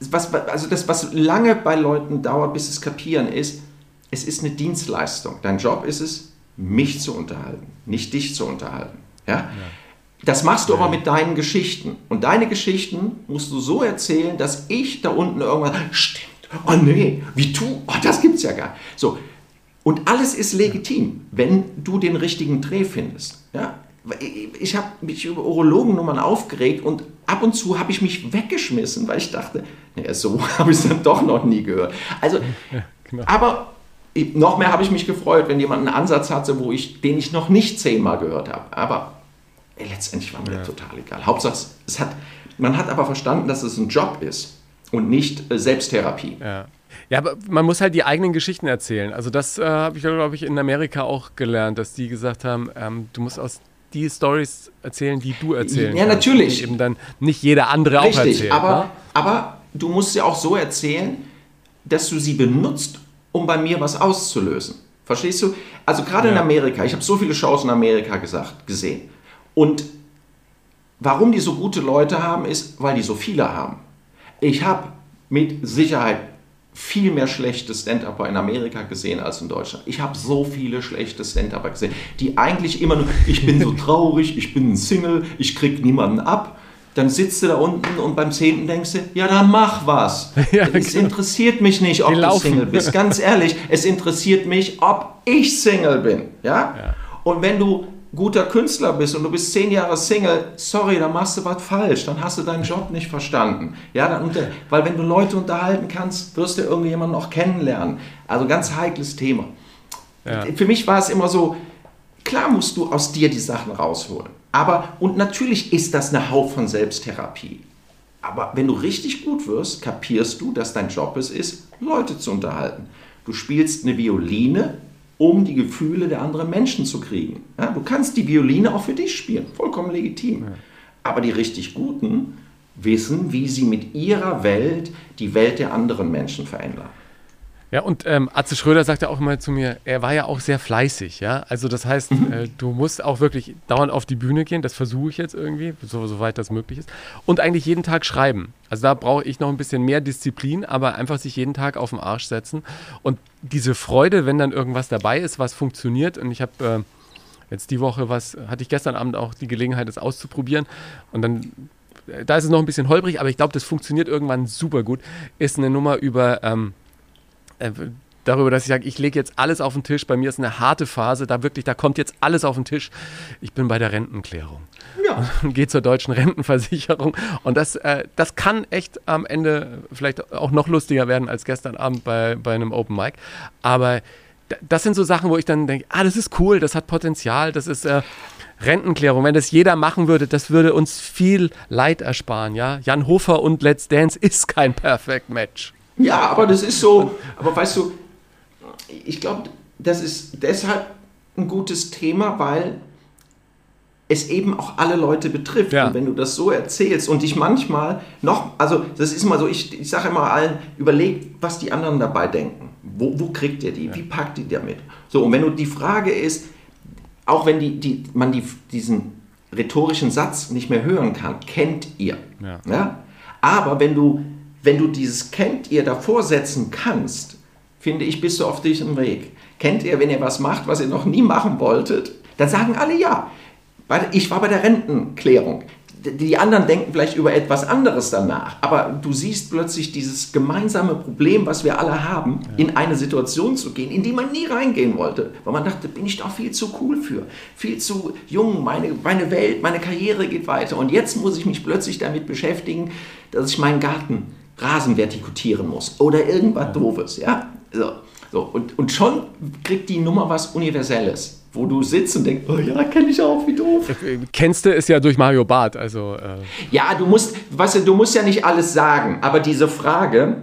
was, also das, was lange bei Leuten dauert, bis es kapieren, ist, es ist eine Dienstleistung. Dein Job ist es, mich zu unterhalten, nicht dich zu unterhalten. Ja? ja. Das machst du aber mit deinen Geschichten. Und deine Geschichten musst du so erzählen, dass ich da unten irgendwann, stimmt, oh nee, wie du, oh, das gibt's ja gar nicht. So. Und alles ist legitim, wenn du den richtigen Dreh findest. Ja? Ich habe mich über Urologennummern aufgeregt und ab und zu habe ich mich weggeschmissen, weil ich dachte, naja, so habe ich es dann doch noch nie gehört. Also, ja, genau. aber noch mehr habe ich mich gefreut, wenn jemand einen Ansatz hatte, wo ich, den ich noch nicht zehnmal gehört habe. Aber letztendlich war mir ja. total egal. Hauptsache, es hat, man hat aber verstanden, dass es ein Job ist und nicht äh, Selbsttherapie. Ja. Ja, aber man muss halt die eigenen Geschichten erzählen. Also das äh, habe ich, glaube ich, in Amerika auch gelernt, dass die gesagt haben, ähm, du musst aus die Stories erzählen, die du erzählen Ja, kannst, natürlich. Die eben dann nicht jeder andere Richtig, auch erzählt. Aber, ne? aber du musst sie auch so erzählen, dass du sie benutzt, um bei mir was auszulösen. Verstehst du? Also gerade ja. in Amerika, ich habe so viele Shows in Amerika gesagt, gesehen. Und warum die so gute Leute haben, ist, weil die so viele haben. Ich habe mit Sicherheit viel mehr schlechte Stand-Upper in Amerika gesehen als in Deutschland. Ich habe so viele schlechte Stand-Upper gesehen, die eigentlich immer nur, ich bin so traurig, ich bin ein Single, ich krieg niemanden ab. Dann sitzt du da unten und beim zehnten denkst du, ja, dann mach was. Ja, es genau. interessiert mich nicht, ob du Single bist. Ganz ehrlich, es interessiert mich, ob ich Single bin. Ja? ja. Und wenn du guter Künstler bist und du bist zehn Jahre Single, sorry, dann machst du was falsch, dann hast du deinen Job nicht verstanden. Ja, dann unter, weil wenn du Leute unterhalten kannst, wirst du irgendjemanden auch kennenlernen. Also ganz heikles Thema. Ja. Für mich war es immer so, klar musst du aus dir die Sachen rausholen. Aber, und natürlich ist das eine Haut von Selbsttherapie. Aber wenn du richtig gut wirst, kapierst du, dass dein Job es ist, Leute zu unterhalten. Du spielst eine Violine, um die Gefühle der anderen Menschen zu kriegen. Ja, du kannst die Violine auch für dich spielen, vollkommen legitim. Ja. Aber die richtig Guten wissen, wie sie mit ihrer Welt die Welt der anderen Menschen verändern. Ja, und ähm, Atze Schröder sagt ja auch immer zu mir, er war ja auch sehr fleißig, ja. Also das heißt, mhm. äh, du musst auch wirklich dauernd auf die Bühne gehen, das versuche ich jetzt irgendwie, so, soweit das möglich ist. Und eigentlich jeden Tag schreiben. Also da brauche ich noch ein bisschen mehr Disziplin, aber einfach sich jeden Tag auf den Arsch setzen. Und diese Freude, wenn dann irgendwas dabei ist, was funktioniert. Und ich habe äh, jetzt die Woche was, hatte ich gestern Abend auch die Gelegenheit, das auszuprobieren. Und dann äh, da ist es noch ein bisschen holprig, aber ich glaube, das funktioniert irgendwann super gut. Ist eine Nummer über ähm, äh, darüber, dass ich sage, ich lege jetzt alles auf den Tisch. Bei mir ist eine harte Phase, da wirklich, da kommt jetzt alles auf den Tisch. Ich bin bei der Rentenklärung. Ja. Und gehe zur deutschen Rentenversicherung. Und das, äh, das kann echt am Ende vielleicht auch noch lustiger werden als gestern Abend bei, bei einem Open Mic. Aber das sind so Sachen, wo ich dann denke, ah, das ist cool, das hat Potenzial, das ist äh, Rentenklärung. Wenn das jeder machen würde, das würde uns viel Leid ersparen, ja. Jan Hofer und Let's Dance ist kein Perfect Match. Ja, aber das ist so, aber weißt du, ich glaube, das ist deshalb ein gutes Thema, weil es eben auch alle Leute betrifft. Ja. Und wenn du das so erzählst und dich manchmal noch, also das ist immer so, ich, ich sage immer allen, überleg, was die anderen dabei denken. Wo, wo kriegt ihr die? Ja. Wie packt ihr damit? So, und wenn du die Frage ist, auch wenn die, die, man die, diesen rhetorischen Satz nicht mehr hören kann, kennt ihr. Ja. ja? Aber wenn du wenn du dieses kennt ihr davor setzen kannst, finde ich, bist du auf diesem Weg. Kennt ihr, wenn ihr was macht, was ihr noch nie machen wolltet, dann sagen alle ja. Ich war bei der Rentenklärung. Die anderen denken vielleicht über etwas anderes danach, aber du siehst plötzlich dieses gemeinsame Problem, was wir alle haben, in eine Situation zu gehen, in die man nie reingehen wollte, weil man dachte, bin ich doch viel zu cool für, viel zu jung, meine, meine Welt, meine Karriere geht weiter und jetzt muss ich mich plötzlich damit beschäftigen, dass ich meinen Garten Rasen vertikutieren muss oder irgendwas. Doofes. Ja? So, so. Und, und schon kriegt die Nummer was Universelles wo du sitzt und denkst, oh ja, kenne ich auch, wie doof. Kennst du es ja durch Mario Barth, also. Äh ja, du musst, weißt du, du musst ja nicht alles sagen, aber diese Frage,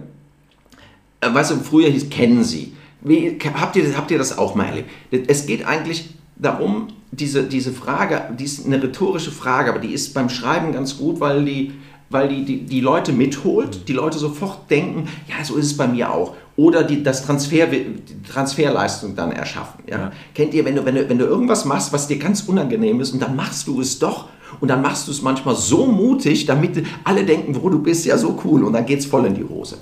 äh, weißt du, früher hieß, kennen Sie. Wie, habt, ihr, habt ihr das auch mal erlebt? Es geht eigentlich darum, diese, diese Frage, die ist eine rhetorische Frage, aber die ist beim Schreiben ganz gut, weil die weil die, die, die Leute mitholt, die Leute sofort denken, ja, so ist es bei mir auch. Oder die, das Transfer, die Transferleistung dann erschaffen. Ja? ja. Kennt ihr, wenn du, wenn, du, wenn du irgendwas machst, was dir ganz unangenehm ist und dann machst du es doch und dann machst du es manchmal so mutig, damit alle denken, wo du bist, ja so cool und dann geht es voll in die Hose.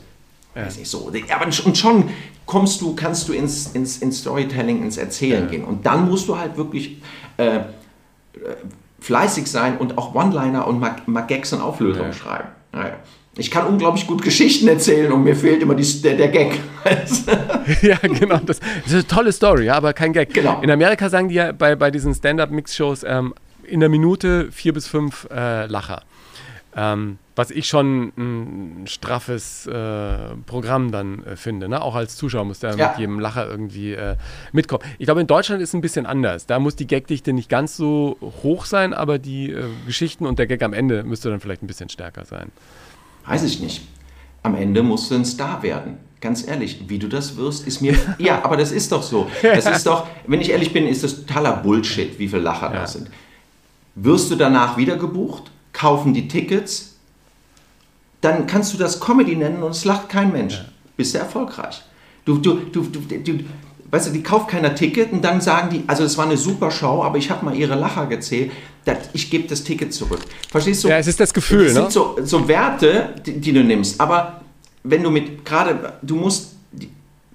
Ja. Weiß nicht so. Aber und schon kommst du, kannst du ins, ins, ins Storytelling, ins Erzählen ja. gehen. Und dann musst du halt wirklich äh, fleißig sein und auch One-Liner und Gags und Auflösungen ja. schreiben. Naja. Ich kann unglaublich gut Geschichten erzählen und mir fehlt immer die, der, der, Gag. ja, genau. Das, das, ist eine tolle Story, ja, aber kein Gag. Genau. In Amerika sagen die ja bei, bei diesen Stand-Up-Mix-Shows ähm, in der Minute vier bis fünf äh, Lacher. Ähm, was ich schon ein straffes äh, Programm dann äh, finde. Ne? Auch als Zuschauer muss der ja. mit jedem Lacher irgendwie äh, mitkommen. Ich glaube, in Deutschland ist es ein bisschen anders. Da muss die Gagdichte nicht ganz so hoch sein, aber die äh, Geschichten und der Gag am Ende müsste dann vielleicht ein bisschen stärker sein. Weiß ich nicht. Am Ende musst du ein Star werden. Ganz ehrlich, wie du das wirst, ist mir. ja, aber das ist doch so. Das ist doch, wenn ich ehrlich bin, ist das totaler Bullshit, wie viele Lacher ja. da sind. Wirst du danach wieder gebucht? Kaufen die Tickets, dann kannst du das Comedy nennen und es lacht kein Mensch. Ja. Bist du erfolgreich. Du, du, du, du, du, weißt du, die kauft keiner Ticket und dann sagen die, also es war eine super Show, aber ich habe mal ihre Lacher gezählt, ich gebe das Ticket zurück. Verstehst du? Ja, es ist das Gefühl, das ne? sind so, so Werte, die, die, du nimmst, aber wenn du mit, gerade, du musst,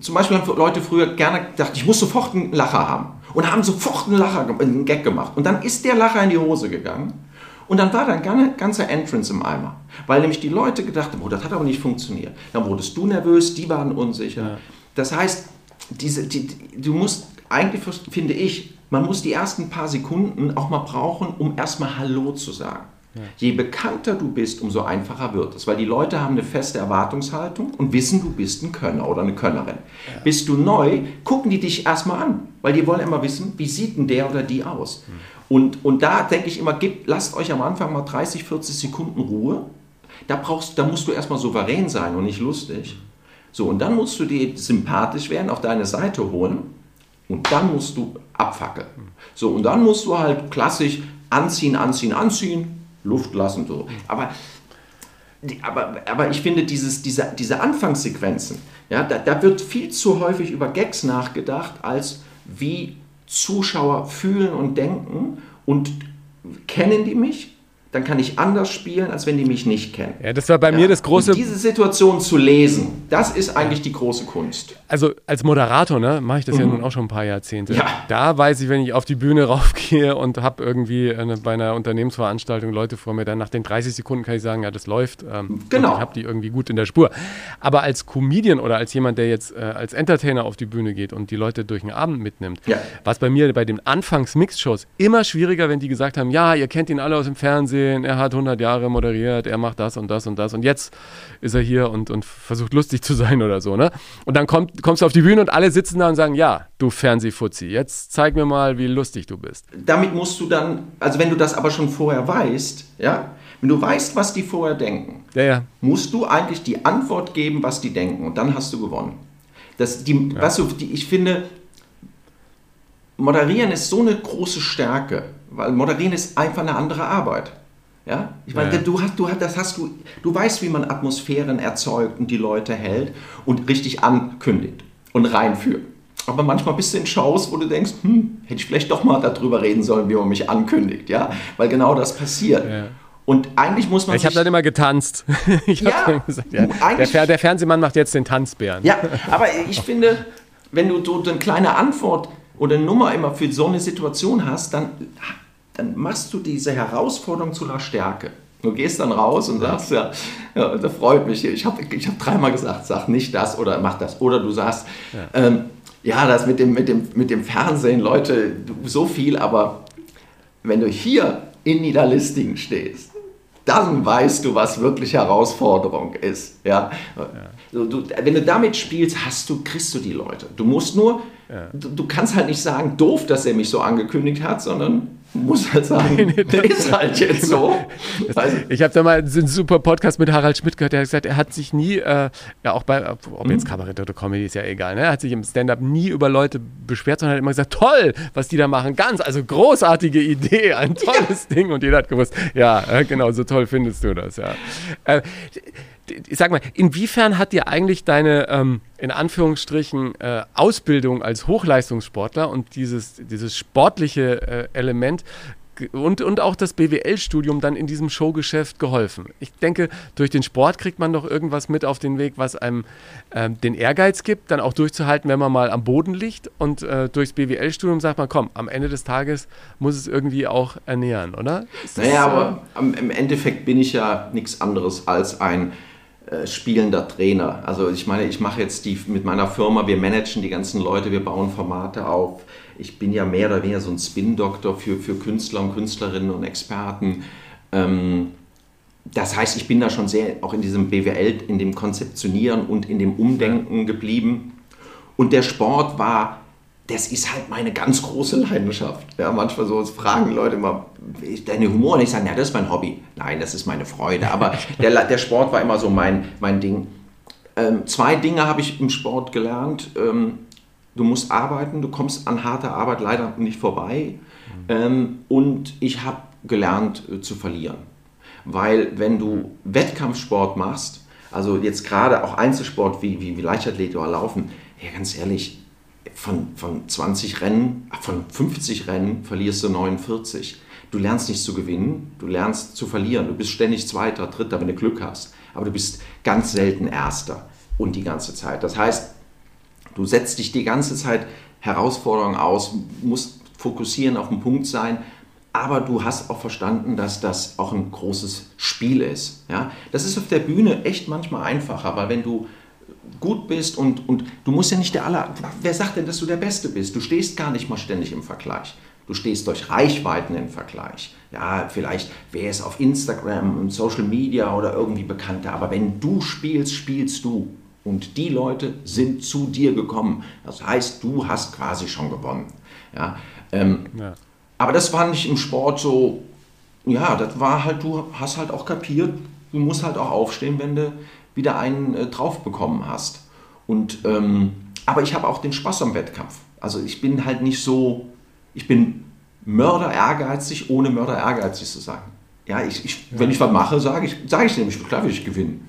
zum Beispiel haben Leute früher gerne gedacht, ich muss sofort einen Lacher haben. Und haben sofort einen Lacher, einen Gag gemacht. Und dann ist der Lacher in die Hose gegangen. Und dann war da ein ganzer Entrance im Eimer. Weil nämlich die Leute gedacht haben, oh, das hat aber nicht funktioniert. Dann wurdest du nervös, die waren unsicher. Ja. Das heißt, diese, die, du musst eigentlich, finde ich, man muss die ersten paar Sekunden auch mal brauchen, um erstmal Hallo zu sagen. Ja. Je bekannter du bist, umso einfacher wird es, weil die Leute haben eine feste Erwartungshaltung und wissen, du bist ein Könner oder eine Könnerin. Ja. Bist du neu, gucken die dich erstmal an, weil die wollen immer wissen, wie sieht denn der oder die aus. Mhm. Und, und da denke ich immer, gebt, lasst euch am Anfang mal 30, 40 Sekunden Ruhe. Da, brauchst, da musst du erstmal souverän sein und nicht lustig. So, und dann musst du die sympathisch werden, auf deine Seite holen und dann musst du abfackeln. So, und dann musst du halt klassisch anziehen, anziehen, anziehen, Luft lassen. So. Aber, aber, aber ich finde, dieses, diese, diese Anfangssequenzen, ja, da, da wird viel zu häufig über Gags nachgedacht, als wie Zuschauer fühlen und denken und kennen die mich dann kann ich anders spielen, als wenn die mich nicht kennen. Ja, das war bei ja. mir das große. Und diese Situation zu lesen, das ist eigentlich die große Kunst. Also als Moderator, ne, mache ich das mhm. ja nun auch schon ein paar Jahrzehnte. Ja. Da weiß ich, wenn ich auf die Bühne raufgehe und habe irgendwie eine, bei einer Unternehmensveranstaltung Leute vor mir, dann nach den 30 Sekunden kann ich sagen, ja, das läuft. Ähm, genau. ich habe die irgendwie gut in der Spur. Aber als Comedian oder als jemand, der jetzt äh, als Entertainer auf die Bühne geht und die Leute durch den Abend mitnimmt, ja. war es bei mir bei den Anfangs-Mix-Shows immer schwieriger, wenn die gesagt haben, ja, ihr kennt ihn alle aus dem Fernsehen gesehen, er hat 100 Jahre moderiert, er macht das und das und das und jetzt ist er hier und, und versucht lustig zu sein oder so, ne? Und dann kommt, kommst du auf die Bühne und alle sitzen da und sagen, ja, du Fernsehfuzzi, jetzt zeig mir mal, wie lustig du bist. Damit musst du dann, also wenn du das aber schon vorher weißt, ja, wenn du weißt, was die vorher denken, ja, ja. musst du eigentlich die Antwort geben, was die denken und dann hast du gewonnen. Das, die, ja. weißt du, die, ich finde, Moderieren ist so eine große Stärke, weil Moderieren ist einfach eine andere Arbeit. Ja, ich meine, ja, du hast, du hast, das hast du, du weißt, wie man Atmosphären erzeugt und die Leute hält und richtig ankündigt und reinführt. Aber manchmal bist du in Shows, wo du denkst, hm, hätte ich vielleicht doch mal darüber reden sollen, wie man mich ankündigt, ja, weil genau das passiert. Ja. Und eigentlich muss man. Ich habe dann immer getanzt. ich ja, gesagt, ja. Der, der, Fernsehmann macht jetzt den Tanzbären. Ja, aber ich finde, wenn du so eine kleine Antwort oder eine Nummer immer für so eine Situation hast, dann dann machst du diese Herausforderung zu einer Stärke. Du gehst dann raus und sagst, ja, ja das freut mich. Ich habe ich hab dreimal gesagt, sag nicht das oder mach das. Oder du sagst, ja, ähm, ja das mit dem, mit, dem, mit dem Fernsehen, Leute, so viel, aber wenn du hier in Niederlistingen stehst, dann weißt du, was wirklich Herausforderung ist. Ja? ja. Du, wenn du damit spielst, hast du, kriegst du die Leute. Du musst nur, ja. du, du kannst halt nicht sagen, doof, dass er mich so angekündigt hat, sondern muss halt sagen, der ist halt jetzt so. Also, ich habe da mal einen super Podcast mit Harald Schmidt gehört, der hat gesagt, er hat sich nie, äh, ja auch bei, ob jetzt mhm. Kabarett oder Comedy ist ja egal, ne? er hat sich im Stand-up nie über Leute beschwert, sondern hat immer gesagt, toll, was die da machen, ganz, also großartige Idee, ein tolles ja. Ding und jeder hat gewusst, ja, äh, genau, so toll findest du das, ja. Äh, ich sag mal, inwiefern hat dir eigentlich deine, ähm, in Anführungsstrichen, äh, Ausbildung als Hochleistungssportler und dieses, dieses sportliche äh, Element und, und auch das BWL-Studium dann in diesem Showgeschäft geholfen? Ich denke, durch den Sport kriegt man doch irgendwas mit auf den Weg, was einem äh, den Ehrgeiz gibt, dann auch durchzuhalten, wenn man mal am Boden liegt. Und äh, durchs BWL-Studium sagt man, komm, am Ende des Tages muss es irgendwie auch ernähren, oder? naja, aber im Endeffekt bin ich ja nichts anderes als ein äh, spielender Trainer. Also ich meine, ich mache jetzt die mit meiner Firma, wir managen die ganzen Leute, wir bauen Formate auf. Ich bin ja mehr oder weniger so ein Spin-Doktor für, für Künstler und Künstlerinnen und Experten. Ähm, das heißt, ich bin da schon sehr auch in diesem BWL, in dem Konzeptionieren und in dem Umdenken geblieben. Und der Sport war das ist halt meine ganz große Leidenschaft. Ja, manchmal so fragen Leute immer, deine Humor? Und ich sage, ja, das ist mein Hobby. Nein, das ist meine Freude. Aber der, der Sport war immer so mein, mein Ding. Ähm, zwei Dinge habe ich im Sport gelernt. Ähm, du musst arbeiten, du kommst an harter Arbeit leider nicht vorbei. Ähm, und ich habe gelernt äh, zu verlieren. Weil wenn du Wettkampfsport machst, also jetzt gerade auch Einzelsport wie, wie, wie Leichtathletik oder Laufen, ja ganz ehrlich, von, von 20 Rennen, von 50 Rennen verlierst du 49. Du lernst nicht zu gewinnen, du lernst zu verlieren. Du bist ständig Zweiter, Dritter, wenn du Glück hast. aber du bist ganz selten Erster und die ganze Zeit. Das heißt, du setzt dich die ganze Zeit Herausforderungen aus, musst fokussieren, auf den Punkt sein, aber du hast auch verstanden, dass das auch ein großes Spiel ist. Ja? Das ist auf der Bühne echt manchmal einfacher, weil wenn du gut bist und, und du musst ja nicht der aller. Wer sagt denn, dass du der Beste bist? Du stehst gar nicht mal ständig im Vergleich. Du stehst durch Reichweiten im Vergleich. Ja, vielleicht wer ist auf Instagram und Social Media oder irgendwie bekannter. Aber wenn du spielst, spielst du. Und die Leute sind zu dir gekommen. Das heißt, du hast quasi schon gewonnen. Ja, ähm, ja. Aber das war nicht im Sport so, ja, das war halt, du hast halt auch kapiert, du musst halt auch aufstehen, wenn du wieder einen äh, drauf bekommen hast. Und, ähm, aber ich habe auch den Spaß am Wettkampf. Also ich bin halt nicht so, ich bin Mörder ehrgeizig, ohne Mörder ehrgeizig zu sein. Ja, ich, ich, wenn ich was mache, sage ich, sage ich nämlich, klar will ich gewinnen.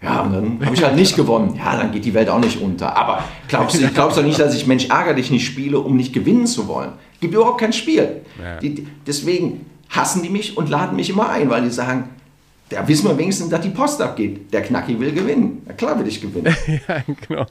Ja, und dann habe ich halt nicht gewonnen. Ja, dann geht die Welt auch nicht unter. Aber glaubst du glaubst doch nicht, dass ich Mensch ärger dich nicht spiele, um nicht gewinnen zu wollen? Gibt überhaupt kein Spiel. Ja. Die, deswegen hassen die mich und laden mich immer ein, weil die sagen, da wissen wir wenigstens, dass die Post abgeht. Der Knacki will gewinnen. Na klar will ich gewinnen. ja, genau.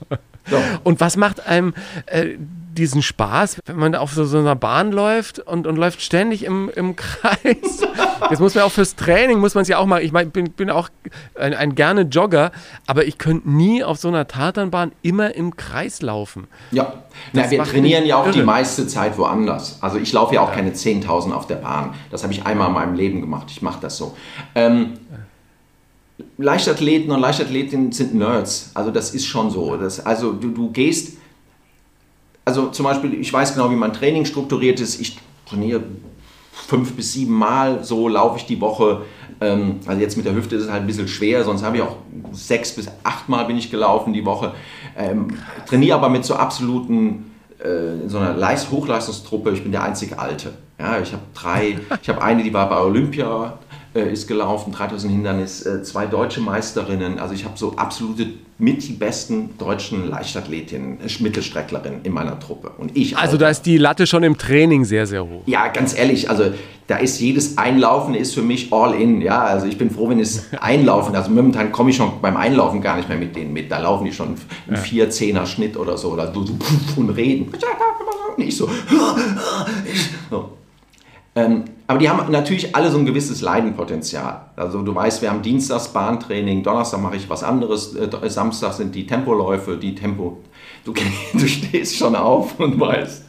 So. Und was macht einem äh, diesen Spaß, wenn man auf so, so einer Bahn läuft und, und läuft ständig im, im Kreis. Das muss man auch fürs Training, muss man es ja auch machen. Ich mein, bin, bin auch ein, ein gerne Jogger, aber ich könnte nie auf so einer Tatanbahn immer im Kreis laufen. Ja, Na, wir trainieren ja auch irre. die meiste Zeit woanders. Also ich laufe ja auch ja. keine 10.000 auf der Bahn. Das habe ich einmal in meinem Leben gemacht. Ich mache das so. Ähm, Leichtathleten und Leichtathletinnen sind Nerds. Also das ist schon so. Das, also du, du gehst also zum Beispiel, ich weiß genau, wie mein Training strukturiert ist. Ich trainiere fünf bis sieben Mal, so laufe ich die Woche. Ähm, also jetzt mit der Hüfte ist es halt ein bisschen schwer, sonst habe ich auch sechs bis acht Mal bin ich gelaufen die Woche. Ähm, trainiere aber mit so absoluten, äh, so einer Leist Hochleistungstruppe. Ich bin der einzige Alte. Ja, ich habe drei, ich habe eine, die war bei Olympia, äh, ist gelaufen, 3000 Hindernis, äh, zwei deutsche Meisterinnen. Also ich habe so absolute mit die besten deutschen Leichtathletinnen, äh, Mittelstrecklerinnen in meiner Truppe. Und ich also auch. da ist die Latte schon im Training sehr, sehr hoch. Ja, ganz ehrlich, also da ist jedes Einlaufen ist für mich all in. Ja, also ich bin froh, wenn es einlaufen. Also momentan komme ich schon beim Einlaufen gar nicht mehr mit denen mit. Da laufen die schon im ja. 4 Schnitt oder so oder so, und reden. Nicht so. so. Ähm, aber die haben natürlich alle so ein gewisses Leidenpotenzial. Also du weißt, wir haben Dienstags Bahntraining, Donnerstag mache ich was anderes, äh, Samstag sind die Tempoläufe, die Tempo. Du, du stehst schon auf und weißt,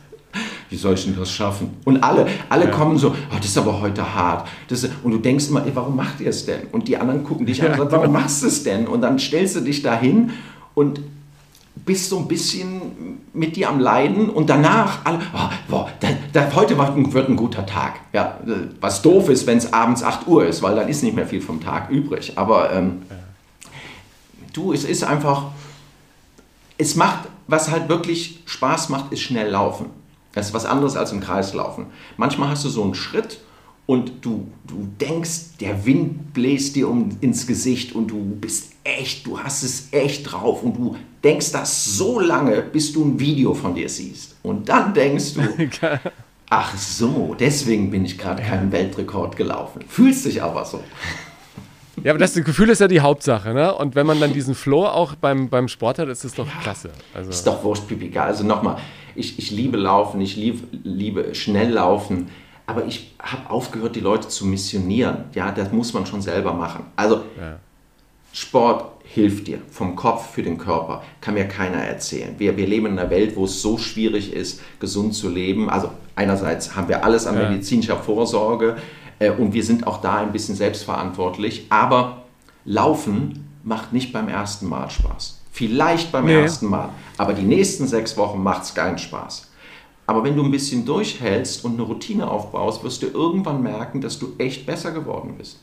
wie soll ich denn das schaffen? Und alle, alle ja. kommen so, oh, das ist aber heute hart. Das ist, und du denkst immer, ey, warum macht ihr es denn? Und die anderen gucken dich an und sagen, warum machst du es denn? Und dann stellst du dich dahin und bist so ein bisschen mit dir am Leiden und danach, alle, oh, boah, da, da, heute wird ein guter Tag. Ja, was doof ist, wenn es abends 8 Uhr ist, weil dann ist nicht mehr viel vom Tag übrig. Aber ähm, du, es ist einfach, es macht, was halt wirklich Spaß macht, ist schnell laufen. Das ist was anderes als im Kreis laufen. Manchmal hast du so einen Schritt und du, du denkst, der Wind bläst dir um, ins Gesicht und du bist echt, du hast es echt drauf und du denkst das so lange, bis du ein Video von dir siehst. Und dann denkst du, ach so, deswegen bin ich gerade keinen Weltrekord gelaufen. Fühlst dich aber so. Ja, aber das Gefühl ist ja die Hauptsache, ne? Und wenn man dann diesen Flow auch beim, beim Sport hat, ist es doch ja, klasse. Also ist doch wurscht, Pipi. Also nochmal, ich, ich liebe Laufen, ich lieb, liebe schnell Laufen, aber ich habe aufgehört, die Leute zu missionieren. Ja, das muss man schon selber machen. Also ja. Sport hilft dir vom Kopf für den Körper, kann mir keiner erzählen. Wir, wir leben in einer Welt, wo es so schwierig ist, gesund zu leben. Also einerseits haben wir alles an ja. medizinischer Vorsorge äh, und wir sind auch da ein bisschen selbstverantwortlich, aber Laufen macht nicht beim ersten Mal Spaß. Vielleicht beim nee. ersten Mal, aber die nächsten sechs Wochen macht es keinen Spaß. Aber wenn du ein bisschen durchhältst und eine Routine aufbaust, wirst du irgendwann merken, dass du echt besser geworden bist.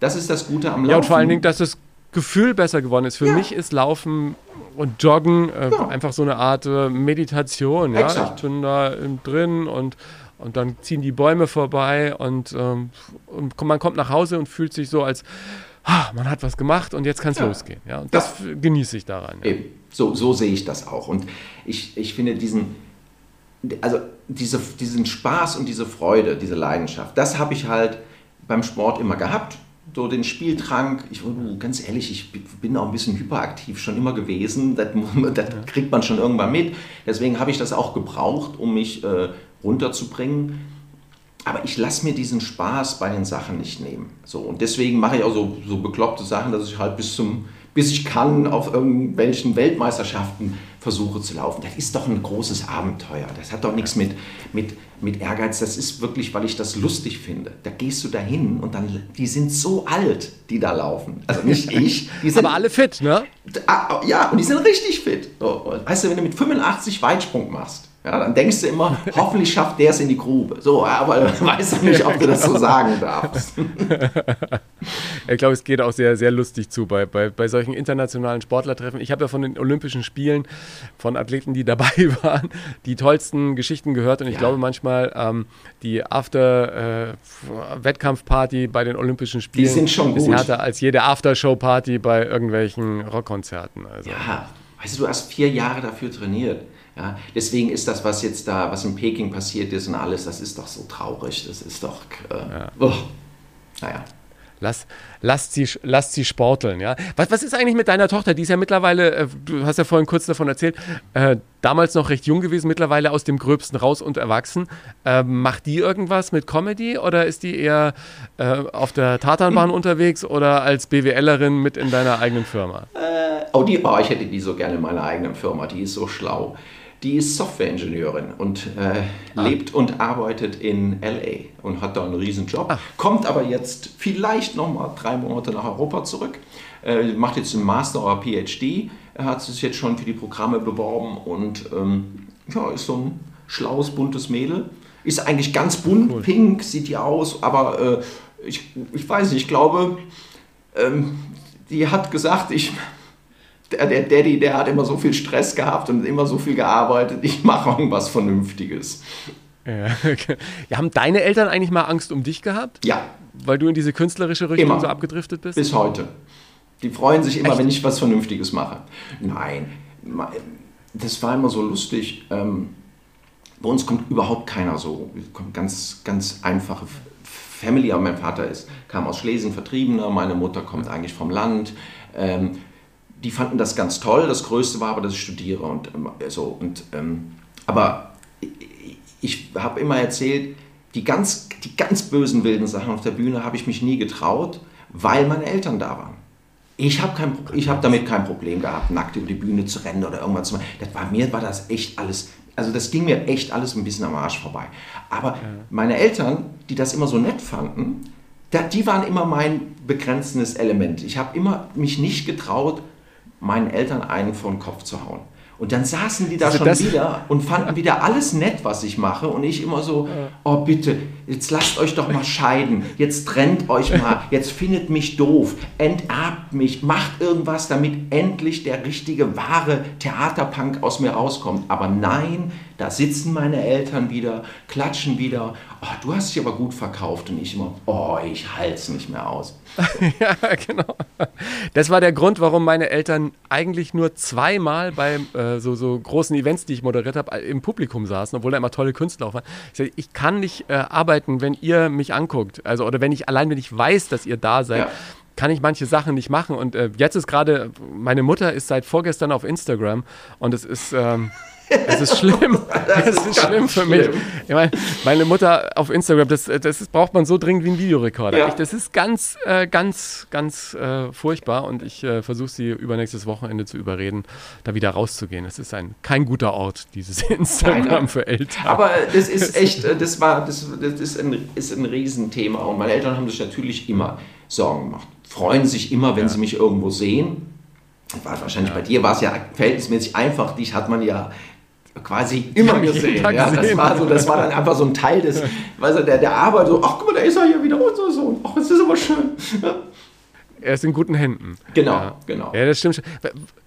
Das ist das Gute am Laufen. Ja, und vor allen Dingen, dass es Gefühl besser geworden ist. Für ja. mich ist Laufen und Joggen äh, ja. einfach so eine Art äh, Meditation. Ja? Ich bin da drin und, und dann ziehen die Bäume vorbei und, ähm, und man kommt nach Hause und fühlt sich so, als ah, man hat was gemacht und jetzt kann es ja. losgehen. Ja? Und das genieße ich daran. So, so sehe ich das auch. Und ich, ich finde diesen, also diese, diesen Spaß und diese Freude, diese Leidenschaft, das habe ich halt beim Sport immer gehabt so den Spieltrank, ich, ganz ehrlich, ich bin auch ein bisschen hyperaktiv schon immer gewesen, das, das kriegt man schon irgendwann mit. Deswegen habe ich das auch gebraucht, um mich äh, runterzubringen. Aber ich lasse mir diesen Spaß bei den Sachen nicht nehmen. So, und deswegen mache ich auch so, so bekloppte Sachen, dass ich halt bis zum bis ich kann, auf irgendwelchen Weltmeisterschaften versuche zu laufen. Das ist doch ein großes Abenteuer. Das hat doch nichts mit, mit, mit Ehrgeiz. Das ist wirklich, weil ich das lustig finde. Da gehst du dahin und dann, die sind so alt, die da laufen. Also nicht ich. Die sind, Aber alle fit, ne? Ah, ja, und die sind richtig fit. Weißt du, wenn du mit 85 Weitsprung machst, ja, dann denkst du immer, hoffentlich schafft der es in die Grube. So, aber weißt du nicht, ob du das so sagen darfst. ich glaube, es geht auch sehr, sehr lustig zu bei, bei, bei solchen internationalen Sportlertreffen. Ich habe ja von den Olympischen Spielen, von Athleten, die dabei waren, die tollsten Geschichten gehört. Und ich ja. glaube manchmal, ähm, die After-Wettkampfparty äh, bei den Olympischen Spielen die sind schon ist härter als jede Aftershow-Party bei irgendwelchen Rockkonzerten. Also. Ja, weißt du, du hast vier Jahre dafür trainiert. Ja, deswegen ist das, was jetzt da, was in Peking passiert ist und alles, das ist doch so traurig. Das ist doch, äh, ja. oh, naja. Lass, lasst, sie, lasst sie sporteln, ja. Was, was ist eigentlich mit deiner Tochter? Die ist ja mittlerweile, äh, du hast ja vorhin kurz davon erzählt, äh, damals noch recht jung gewesen, mittlerweile aus dem Gröbsten raus und erwachsen. Äh, macht die irgendwas mit Comedy oder ist die eher äh, auf der Tatanbahn unterwegs oder als BWLerin mit in deiner eigenen Firma? Äh, oh, die, oh, ich hätte die so gerne in meiner eigenen Firma, die ist so schlau. Die ist Softwareingenieurin und äh, ah. lebt und arbeitet in LA und hat da einen riesen Job. Ah. Kommt aber jetzt vielleicht nochmal drei Monate nach Europa zurück. Äh, macht jetzt einen Master oder PhD. Er hat sich jetzt schon für die Programme beworben und ähm, ja, ist so ein schlaues, buntes Mädel. Ist eigentlich ganz bunt, cool. pink sieht die aus, aber äh, ich, ich weiß nicht, ich glaube, ähm, die hat gesagt, ich der, der Daddy, der hat immer so viel Stress gehabt und immer so viel gearbeitet, ich mache irgendwas Vernünftiges. Ja, okay. ja, haben deine Eltern eigentlich mal Angst um dich gehabt? Ja. Weil du in diese künstlerische Richtung immer. so abgedriftet bist? Bis heute. Die freuen sich immer, Echt? wenn ich was Vernünftiges mache. Nein, das war immer so lustig. Ähm, bei uns kommt überhaupt keiner so. Kommt ganz, ganz einfache Family. Aber mein Vater ist, kam aus Schlesien, Vertriebener. Meine Mutter kommt eigentlich vom Land. Ähm, die fanden das ganz toll. Das Größte war aber, dass ich studiere. Und, ähm, so, und, ähm, aber ich, habe immer erzählt, die ganz, die ganz bösen, wilden Sachen auf der Bühne habe ich mich nie getraut, weil meine Eltern da waren. Ich habe hab damit kein Problem gehabt, nackt über die Bühne zu rennen oder irgendwas zu machen. Das war, mir war das echt alles, also das ging mir echt alles ein bisschen am Arsch vorbei. Aber ja. meine Eltern, die das immer so nett fanden, die waren immer mein begrenzendes Element. Ich habe immer mich nicht getraut, meinen Eltern einen vor den Kopf zu hauen. Und dann saßen die da also schon wieder und fanden wieder alles nett, was ich mache. Und ich immer so, oh bitte, jetzt lasst euch doch mal scheiden. Jetzt trennt euch mal. Jetzt findet mich doof. Enterbt mich. Macht irgendwas, damit endlich der richtige, wahre Theaterpunk aus mir rauskommt. Aber nein, da sitzen meine Eltern wieder, klatschen wieder. Oh, du hast dich aber gut verkauft. Und ich immer, oh, ich halte es nicht mehr aus. ja, genau. Das war der Grund, warum meine Eltern eigentlich nur zweimal bei äh, so, so großen Events, die ich moderiert habe, im Publikum saßen, obwohl da immer tolle Künstler waren. Ich, sag, ich kann nicht äh, arbeiten, wenn ihr mich anguckt. Also, oder wenn ich, allein wenn ich weiß, dass ihr da seid. Ja kann ich manche Sachen nicht machen. Und äh, jetzt ist gerade, meine Mutter ist seit vorgestern auf Instagram und es ist, ähm, es ist schlimm. es ist, ist schlimm für schlimm. mich. Ich meine, meine Mutter auf Instagram, das, das ist, braucht man so dringend wie ein Videorekorder. Ja. Ich, das ist ganz, äh, ganz, ganz äh, furchtbar und ich äh, versuche sie übernächstes Wochenende zu überreden, da wieder rauszugehen. Es ist ein, kein guter Ort, dieses Instagram Nein, für Eltern. Aber das ist echt, äh, das war, das, das ist, ein, ist ein Riesenthema und meine Eltern haben sich natürlich immer Sorgen gemacht. Freuen sich immer, wenn ja. sie mich irgendwo sehen. War wahrscheinlich ja. bei dir war es ja verhältnismäßig einfach. Dich hat man ja quasi immer gesehen. Ja, das, war so, das war dann einfach so ein Teil des, weißt du, der, der Arbeit, so, ach guck mal, da ist er hier wieder, unser Sohn, ach, es ist aber schön. Ja. Er ist in guten Händen. Genau, ja. genau. Ja, das stimmt.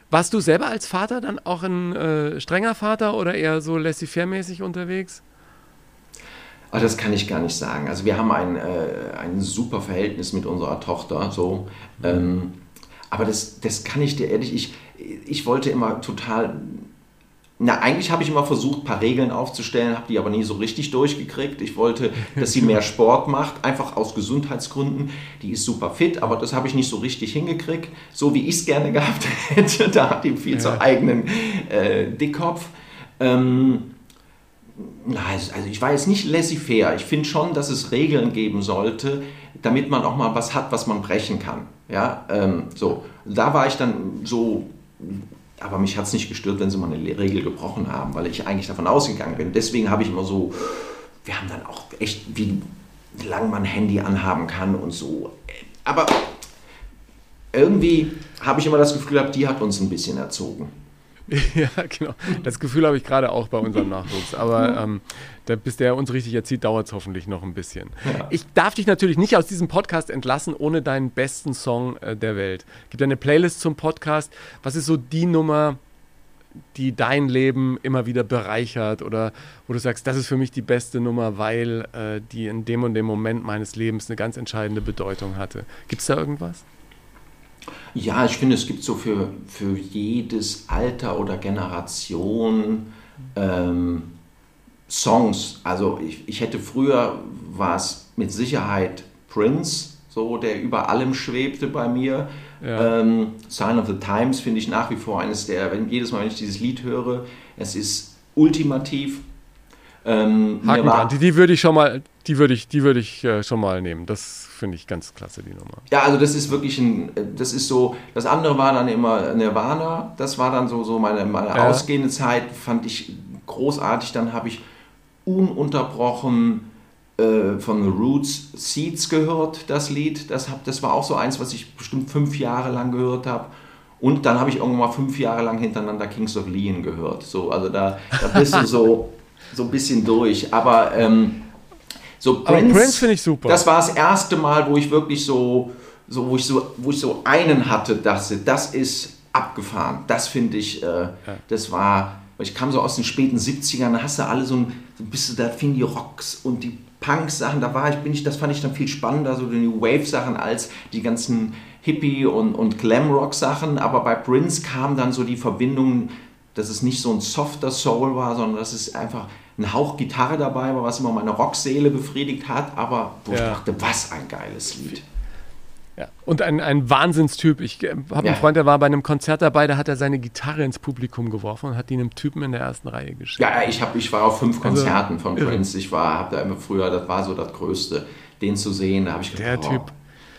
Warst du selber als Vater dann auch ein äh, strenger Vater oder eher so laissez-faire-mäßig unterwegs? Ach, das kann ich gar nicht sagen. Also wir haben ein, äh, ein super Verhältnis mit unserer Tochter, so. Ähm, aber das, das kann ich dir ehrlich, ich, ich wollte immer total na, eigentlich habe ich immer versucht, ein paar Regeln aufzustellen, habe die aber nie so richtig durchgekriegt. Ich wollte, dass sie mehr Sport macht, einfach aus Gesundheitsgründen. Die ist super fit, aber das habe ich nicht so richtig hingekriegt, so wie ich es gerne gehabt hätte. Da hat die viel ja. zu eigenen äh, Dickkopf. Ähm, also ich war jetzt nicht laissez-faire. Ich finde schon, dass es Regeln geben sollte, damit man auch mal was hat, was man brechen kann. Ja, ähm, so. Da war ich dann so aber mich hat es nicht gestört, wenn sie mal eine Regel gebrochen haben, weil ich eigentlich davon ausgegangen bin. Deswegen habe ich immer so, wir haben dann auch echt, wie lange man Handy anhaben kann und so. Aber irgendwie habe ich immer das Gefühl gehabt, die hat uns ein bisschen erzogen. Ja, genau. Das Gefühl habe ich gerade auch bei unserem Nachwuchs. Aber ähm, da, bis der uns richtig erzieht, dauert es hoffentlich noch ein bisschen. Ja. Ich darf dich natürlich nicht aus diesem Podcast entlassen ohne deinen besten Song äh, der Welt. Gibt eine Playlist zum Podcast. Was ist so die Nummer, die dein Leben immer wieder bereichert oder wo du sagst, das ist für mich die beste Nummer, weil äh, die in dem und dem Moment meines Lebens eine ganz entscheidende Bedeutung hatte? Gibt es da irgendwas? Ja, ich finde, es gibt so für, für jedes Alter oder Generation ähm, Songs. Also ich, ich hätte früher, war es mit Sicherheit Prince, so der über allem schwebte bei mir. Ja. Ähm, Sign of the Times finde ich nach wie vor eines der, wenn, jedes Mal, wenn ich dieses Lied höre, es ist ultimativ. Ähm, Haken dran, die, die würde ich schon mal, die würde ich, die würde ich äh, schon mal nehmen. Das finde ich ganz klasse, die Nummer. Ja, also das ist wirklich ein, das ist so, das andere war dann immer Nirvana, das war dann so, so meine, meine ja. ausgehende Zeit, fand ich großartig. Dann habe ich ununterbrochen äh, von The Roots Seeds gehört, das Lied. Das, hab, das war auch so eins, was ich bestimmt fünf Jahre lang gehört habe. Und dann habe ich irgendwann mal fünf Jahre lang hintereinander Kings of Leon gehört. So, also da, da bist du so, so ein bisschen durch. Aber ähm, so Prince, Prince finde ich super. Das war das erste Mal, wo ich wirklich so, so, wo ich so, wo ich so einen hatte, dass das ist abgefahren. Das finde ich, äh, ja. das war, ich kam so aus den späten 70ern, da hast du alle so ein, so bist du da fing die Rocks und die Punk-Sachen, da war ich, bin ich, das fand ich dann viel spannender, so die New Wave-Sachen als die ganzen Hippie- und, und Glam-Rock-Sachen. Aber bei Prince kam dann so die Verbindung, dass es nicht so ein softer Soul war, sondern dass es einfach ein Hauch Gitarre dabei war, was immer meine Rockseele befriedigt hat, aber wo ja. ich dachte, was ein geiles Lied. Ja. Und ein, ein Wahnsinnstyp. Ich äh, habe ja. einen Freund, der war bei einem Konzert dabei, da hat er seine Gitarre ins Publikum geworfen und hat die einem Typen in der ersten Reihe geschickt. Ja, ich, hab, ich war auf fünf also, Konzerten also, von Prince. Ich war, habe da immer früher, das war so das Größte, den zu sehen. Da habe ich gedacht, der oh, Typ.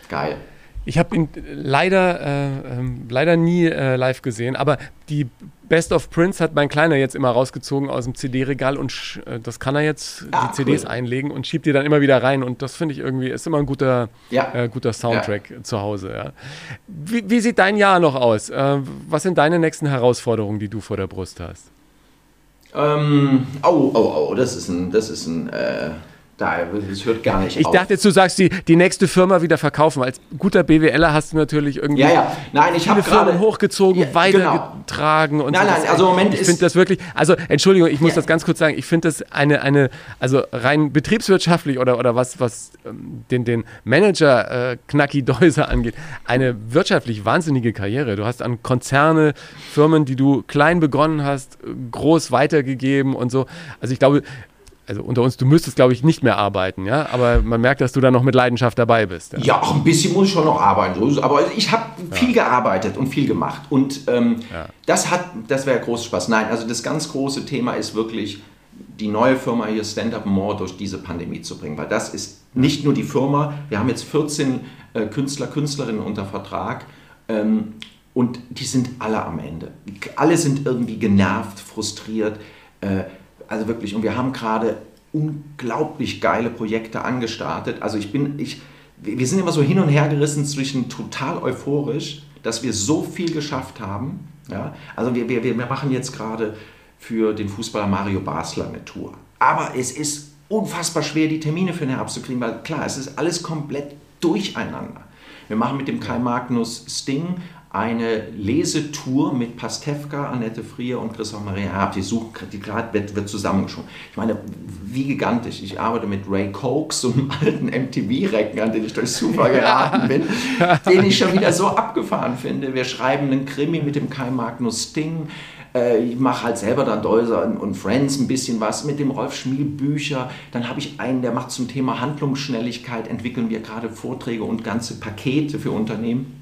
Geil. Ich habe ihn leider, äh, ähm, leider nie äh, live gesehen, aber die Best of Prince hat mein Kleiner jetzt immer rausgezogen aus dem CD-Regal und äh, das kann er jetzt ah, die CDs cool. einlegen und schiebt die dann immer wieder rein und das finde ich irgendwie ist immer ein guter, ja. äh, guter Soundtrack ja. zu Hause. Ja. Wie, wie, sieht dein Jahr noch aus? Äh, was sind deine nächsten Herausforderungen, die du vor der Brust hast? Ähm, oh, oh, oh, das ist ein, das ist ein äh, das hört gar nicht ich auf. Ich dachte jetzt, du sagst, die, die nächste Firma wieder verkaufen. Als guter BWLer hast du natürlich irgendwie ja, ja. Nein, ich viele Firmen hochgezogen, ja, weitergetragen genau. und Nein, so. nein, also Moment Ich finde das wirklich, also Entschuldigung, ich muss ja. das ganz kurz sagen, ich finde das eine, eine, also rein betriebswirtschaftlich oder, oder was, was ähm, den, den Manager äh, Knacki Deuser angeht, eine wirtschaftlich wahnsinnige Karriere. Du hast an Konzerne, Firmen, die du klein begonnen hast, groß weitergegeben und so. Also ich glaube, also unter uns, du müsstest, glaube ich, nicht mehr arbeiten, ja, aber man merkt, dass du da noch mit Leidenschaft dabei bist. Ja, ja auch ein bisschen muss ich schon noch arbeiten, aber ich habe ja. viel gearbeitet und viel gemacht und ähm, ja. das hat, das wäre großer Spaß. Nein, also das ganz große Thema ist wirklich, die neue Firma hier Stand Up More durch diese Pandemie zu bringen, weil das ist nicht nur die Firma, wir haben jetzt 14 äh, Künstler, Künstlerinnen unter Vertrag ähm, und die sind alle am Ende. Alle sind irgendwie genervt, frustriert, äh, also wirklich, und wir haben gerade unglaublich geile Projekte angestartet. Also ich bin, ich, wir sind immer so hin und her gerissen zwischen total euphorisch, dass wir so viel geschafft haben. Ja? Also wir, wir, wir machen jetzt gerade für den Fußballer Mario Basler eine Tour. Aber es ist unfassbar schwer, die Termine für den Herbst zu kriegen, weil klar, es ist alles komplett durcheinander. Wir machen mit dem Kai Magnus Sting eine Lesetour mit Pastewka, Annette Frier und Christoph Maria Herb. Die gerade wird, wird zusammengeschoben. Ich meine, wie gigantisch. Ich arbeite mit Ray Cokes, so einem alten MTV-Recken, an den ich durch Zufall geraten bin, den ich schon wieder so abgefahren finde. Wir schreiben einen Krimi mit dem Kai Magnus Sting. Äh, ich mache halt selber dann Deuser und Friends ein bisschen was mit dem Rolf Schmiel Bücher. Dann habe ich einen, der macht zum Thema Handlungsschnelligkeit, entwickeln wir gerade Vorträge und ganze Pakete für Unternehmen.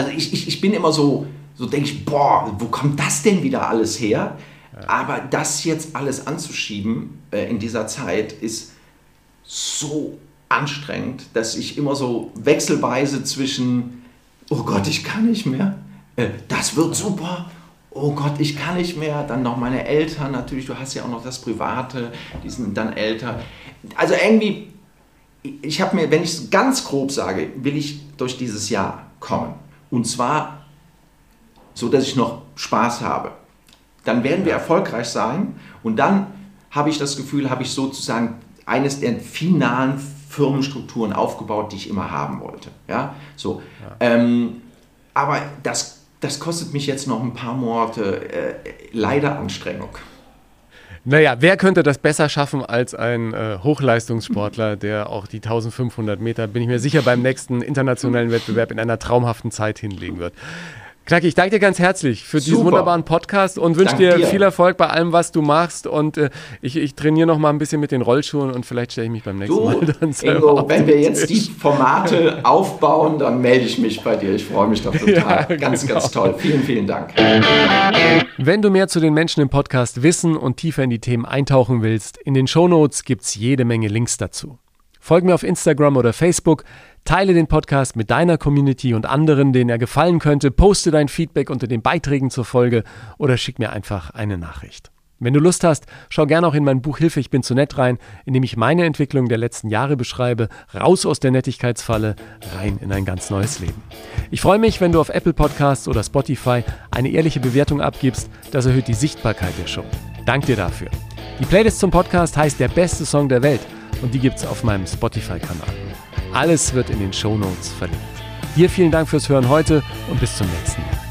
Also ich, ich, ich bin immer so, so denke ich, boah, wo kommt das denn wieder alles her? Aber das jetzt alles anzuschieben äh, in dieser Zeit ist so anstrengend, dass ich immer so wechselweise zwischen, oh Gott, ich kann nicht mehr, äh, das wird super, oh Gott, ich kann nicht mehr, dann noch meine Eltern natürlich, du hast ja auch noch das Private, die sind dann älter. Also irgendwie, ich habe mir, wenn ich es ganz grob sage, will ich durch dieses Jahr kommen. Und zwar so, dass ich noch Spaß habe. Dann werden wir erfolgreich sein und dann habe ich das Gefühl, habe ich sozusagen eines der finalen Firmenstrukturen aufgebaut, die ich immer haben wollte. Ja, so. Ja. Ähm, aber das, das kostet mich jetzt noch ein paar Monate äh, leider Anstrengung. Naja, wer könnte das besser schaffen als ein äh, Hochleistungssportler, der auch die 1500 Meter, bin ich mir sicher, beim nächsten internationalen Wettbewerb in einer traumhaften Zeit hinlegen wird. Knacki, ich danke dir ganz herzlich für diesen Super. wunderbaren Podcast und wünsche dir, dir, viel Erfolg bei allem, was du machst. Und äh, ich, ich, trainiere noch mal ein bisschen mit den Rollschuhen und vielleicht stelle ich mich beim nächsten du, Mal dann selber Ingo, wenn wir jetzt die Formate aufbauen, dann melde ich mich bei dir. Ich freue mich doch total. Ja, ganz, genau. ganz toll. Vielen, vielen Dank. Wenn du mehr zu den Menschen im Podcast wissen und tiefer in die Themen eintauchen willst, in den Shownotes gibt es jede Menge Links dazu. Folge mir auf Instagram oder Facebook, teile den Podcast mit deiner Community und anderen, denen er gefallen könnte, poste dein Feedback unter den Beiträgen zur Folge oder schick mir einfach eine Nachricht. Wenn du Lust hast, schau gerne auch in mein Buch Hilfe, ich bin zu nett rein, in dem ich meine Entwicklung der letzten Jahre beschreibe, raus aus der Nettigkeitsfalle, rein in ein ganz neues Leben. Ich freue mich, wenn du auf Apple Podcasts oder Spotify eine ehrliche Bewertung abgibst, das erhöht die Sichtbarkeit der Show. Dank dir dafür. Die Playlist zum Podcast heißt Der beste Song der Welt und die gibt es auf meinem Spotify-Kanal. Alles wird in den Show Notes verlinkt. Dir vielen Dank fürs Hören heute und bis zum nächsten Mal.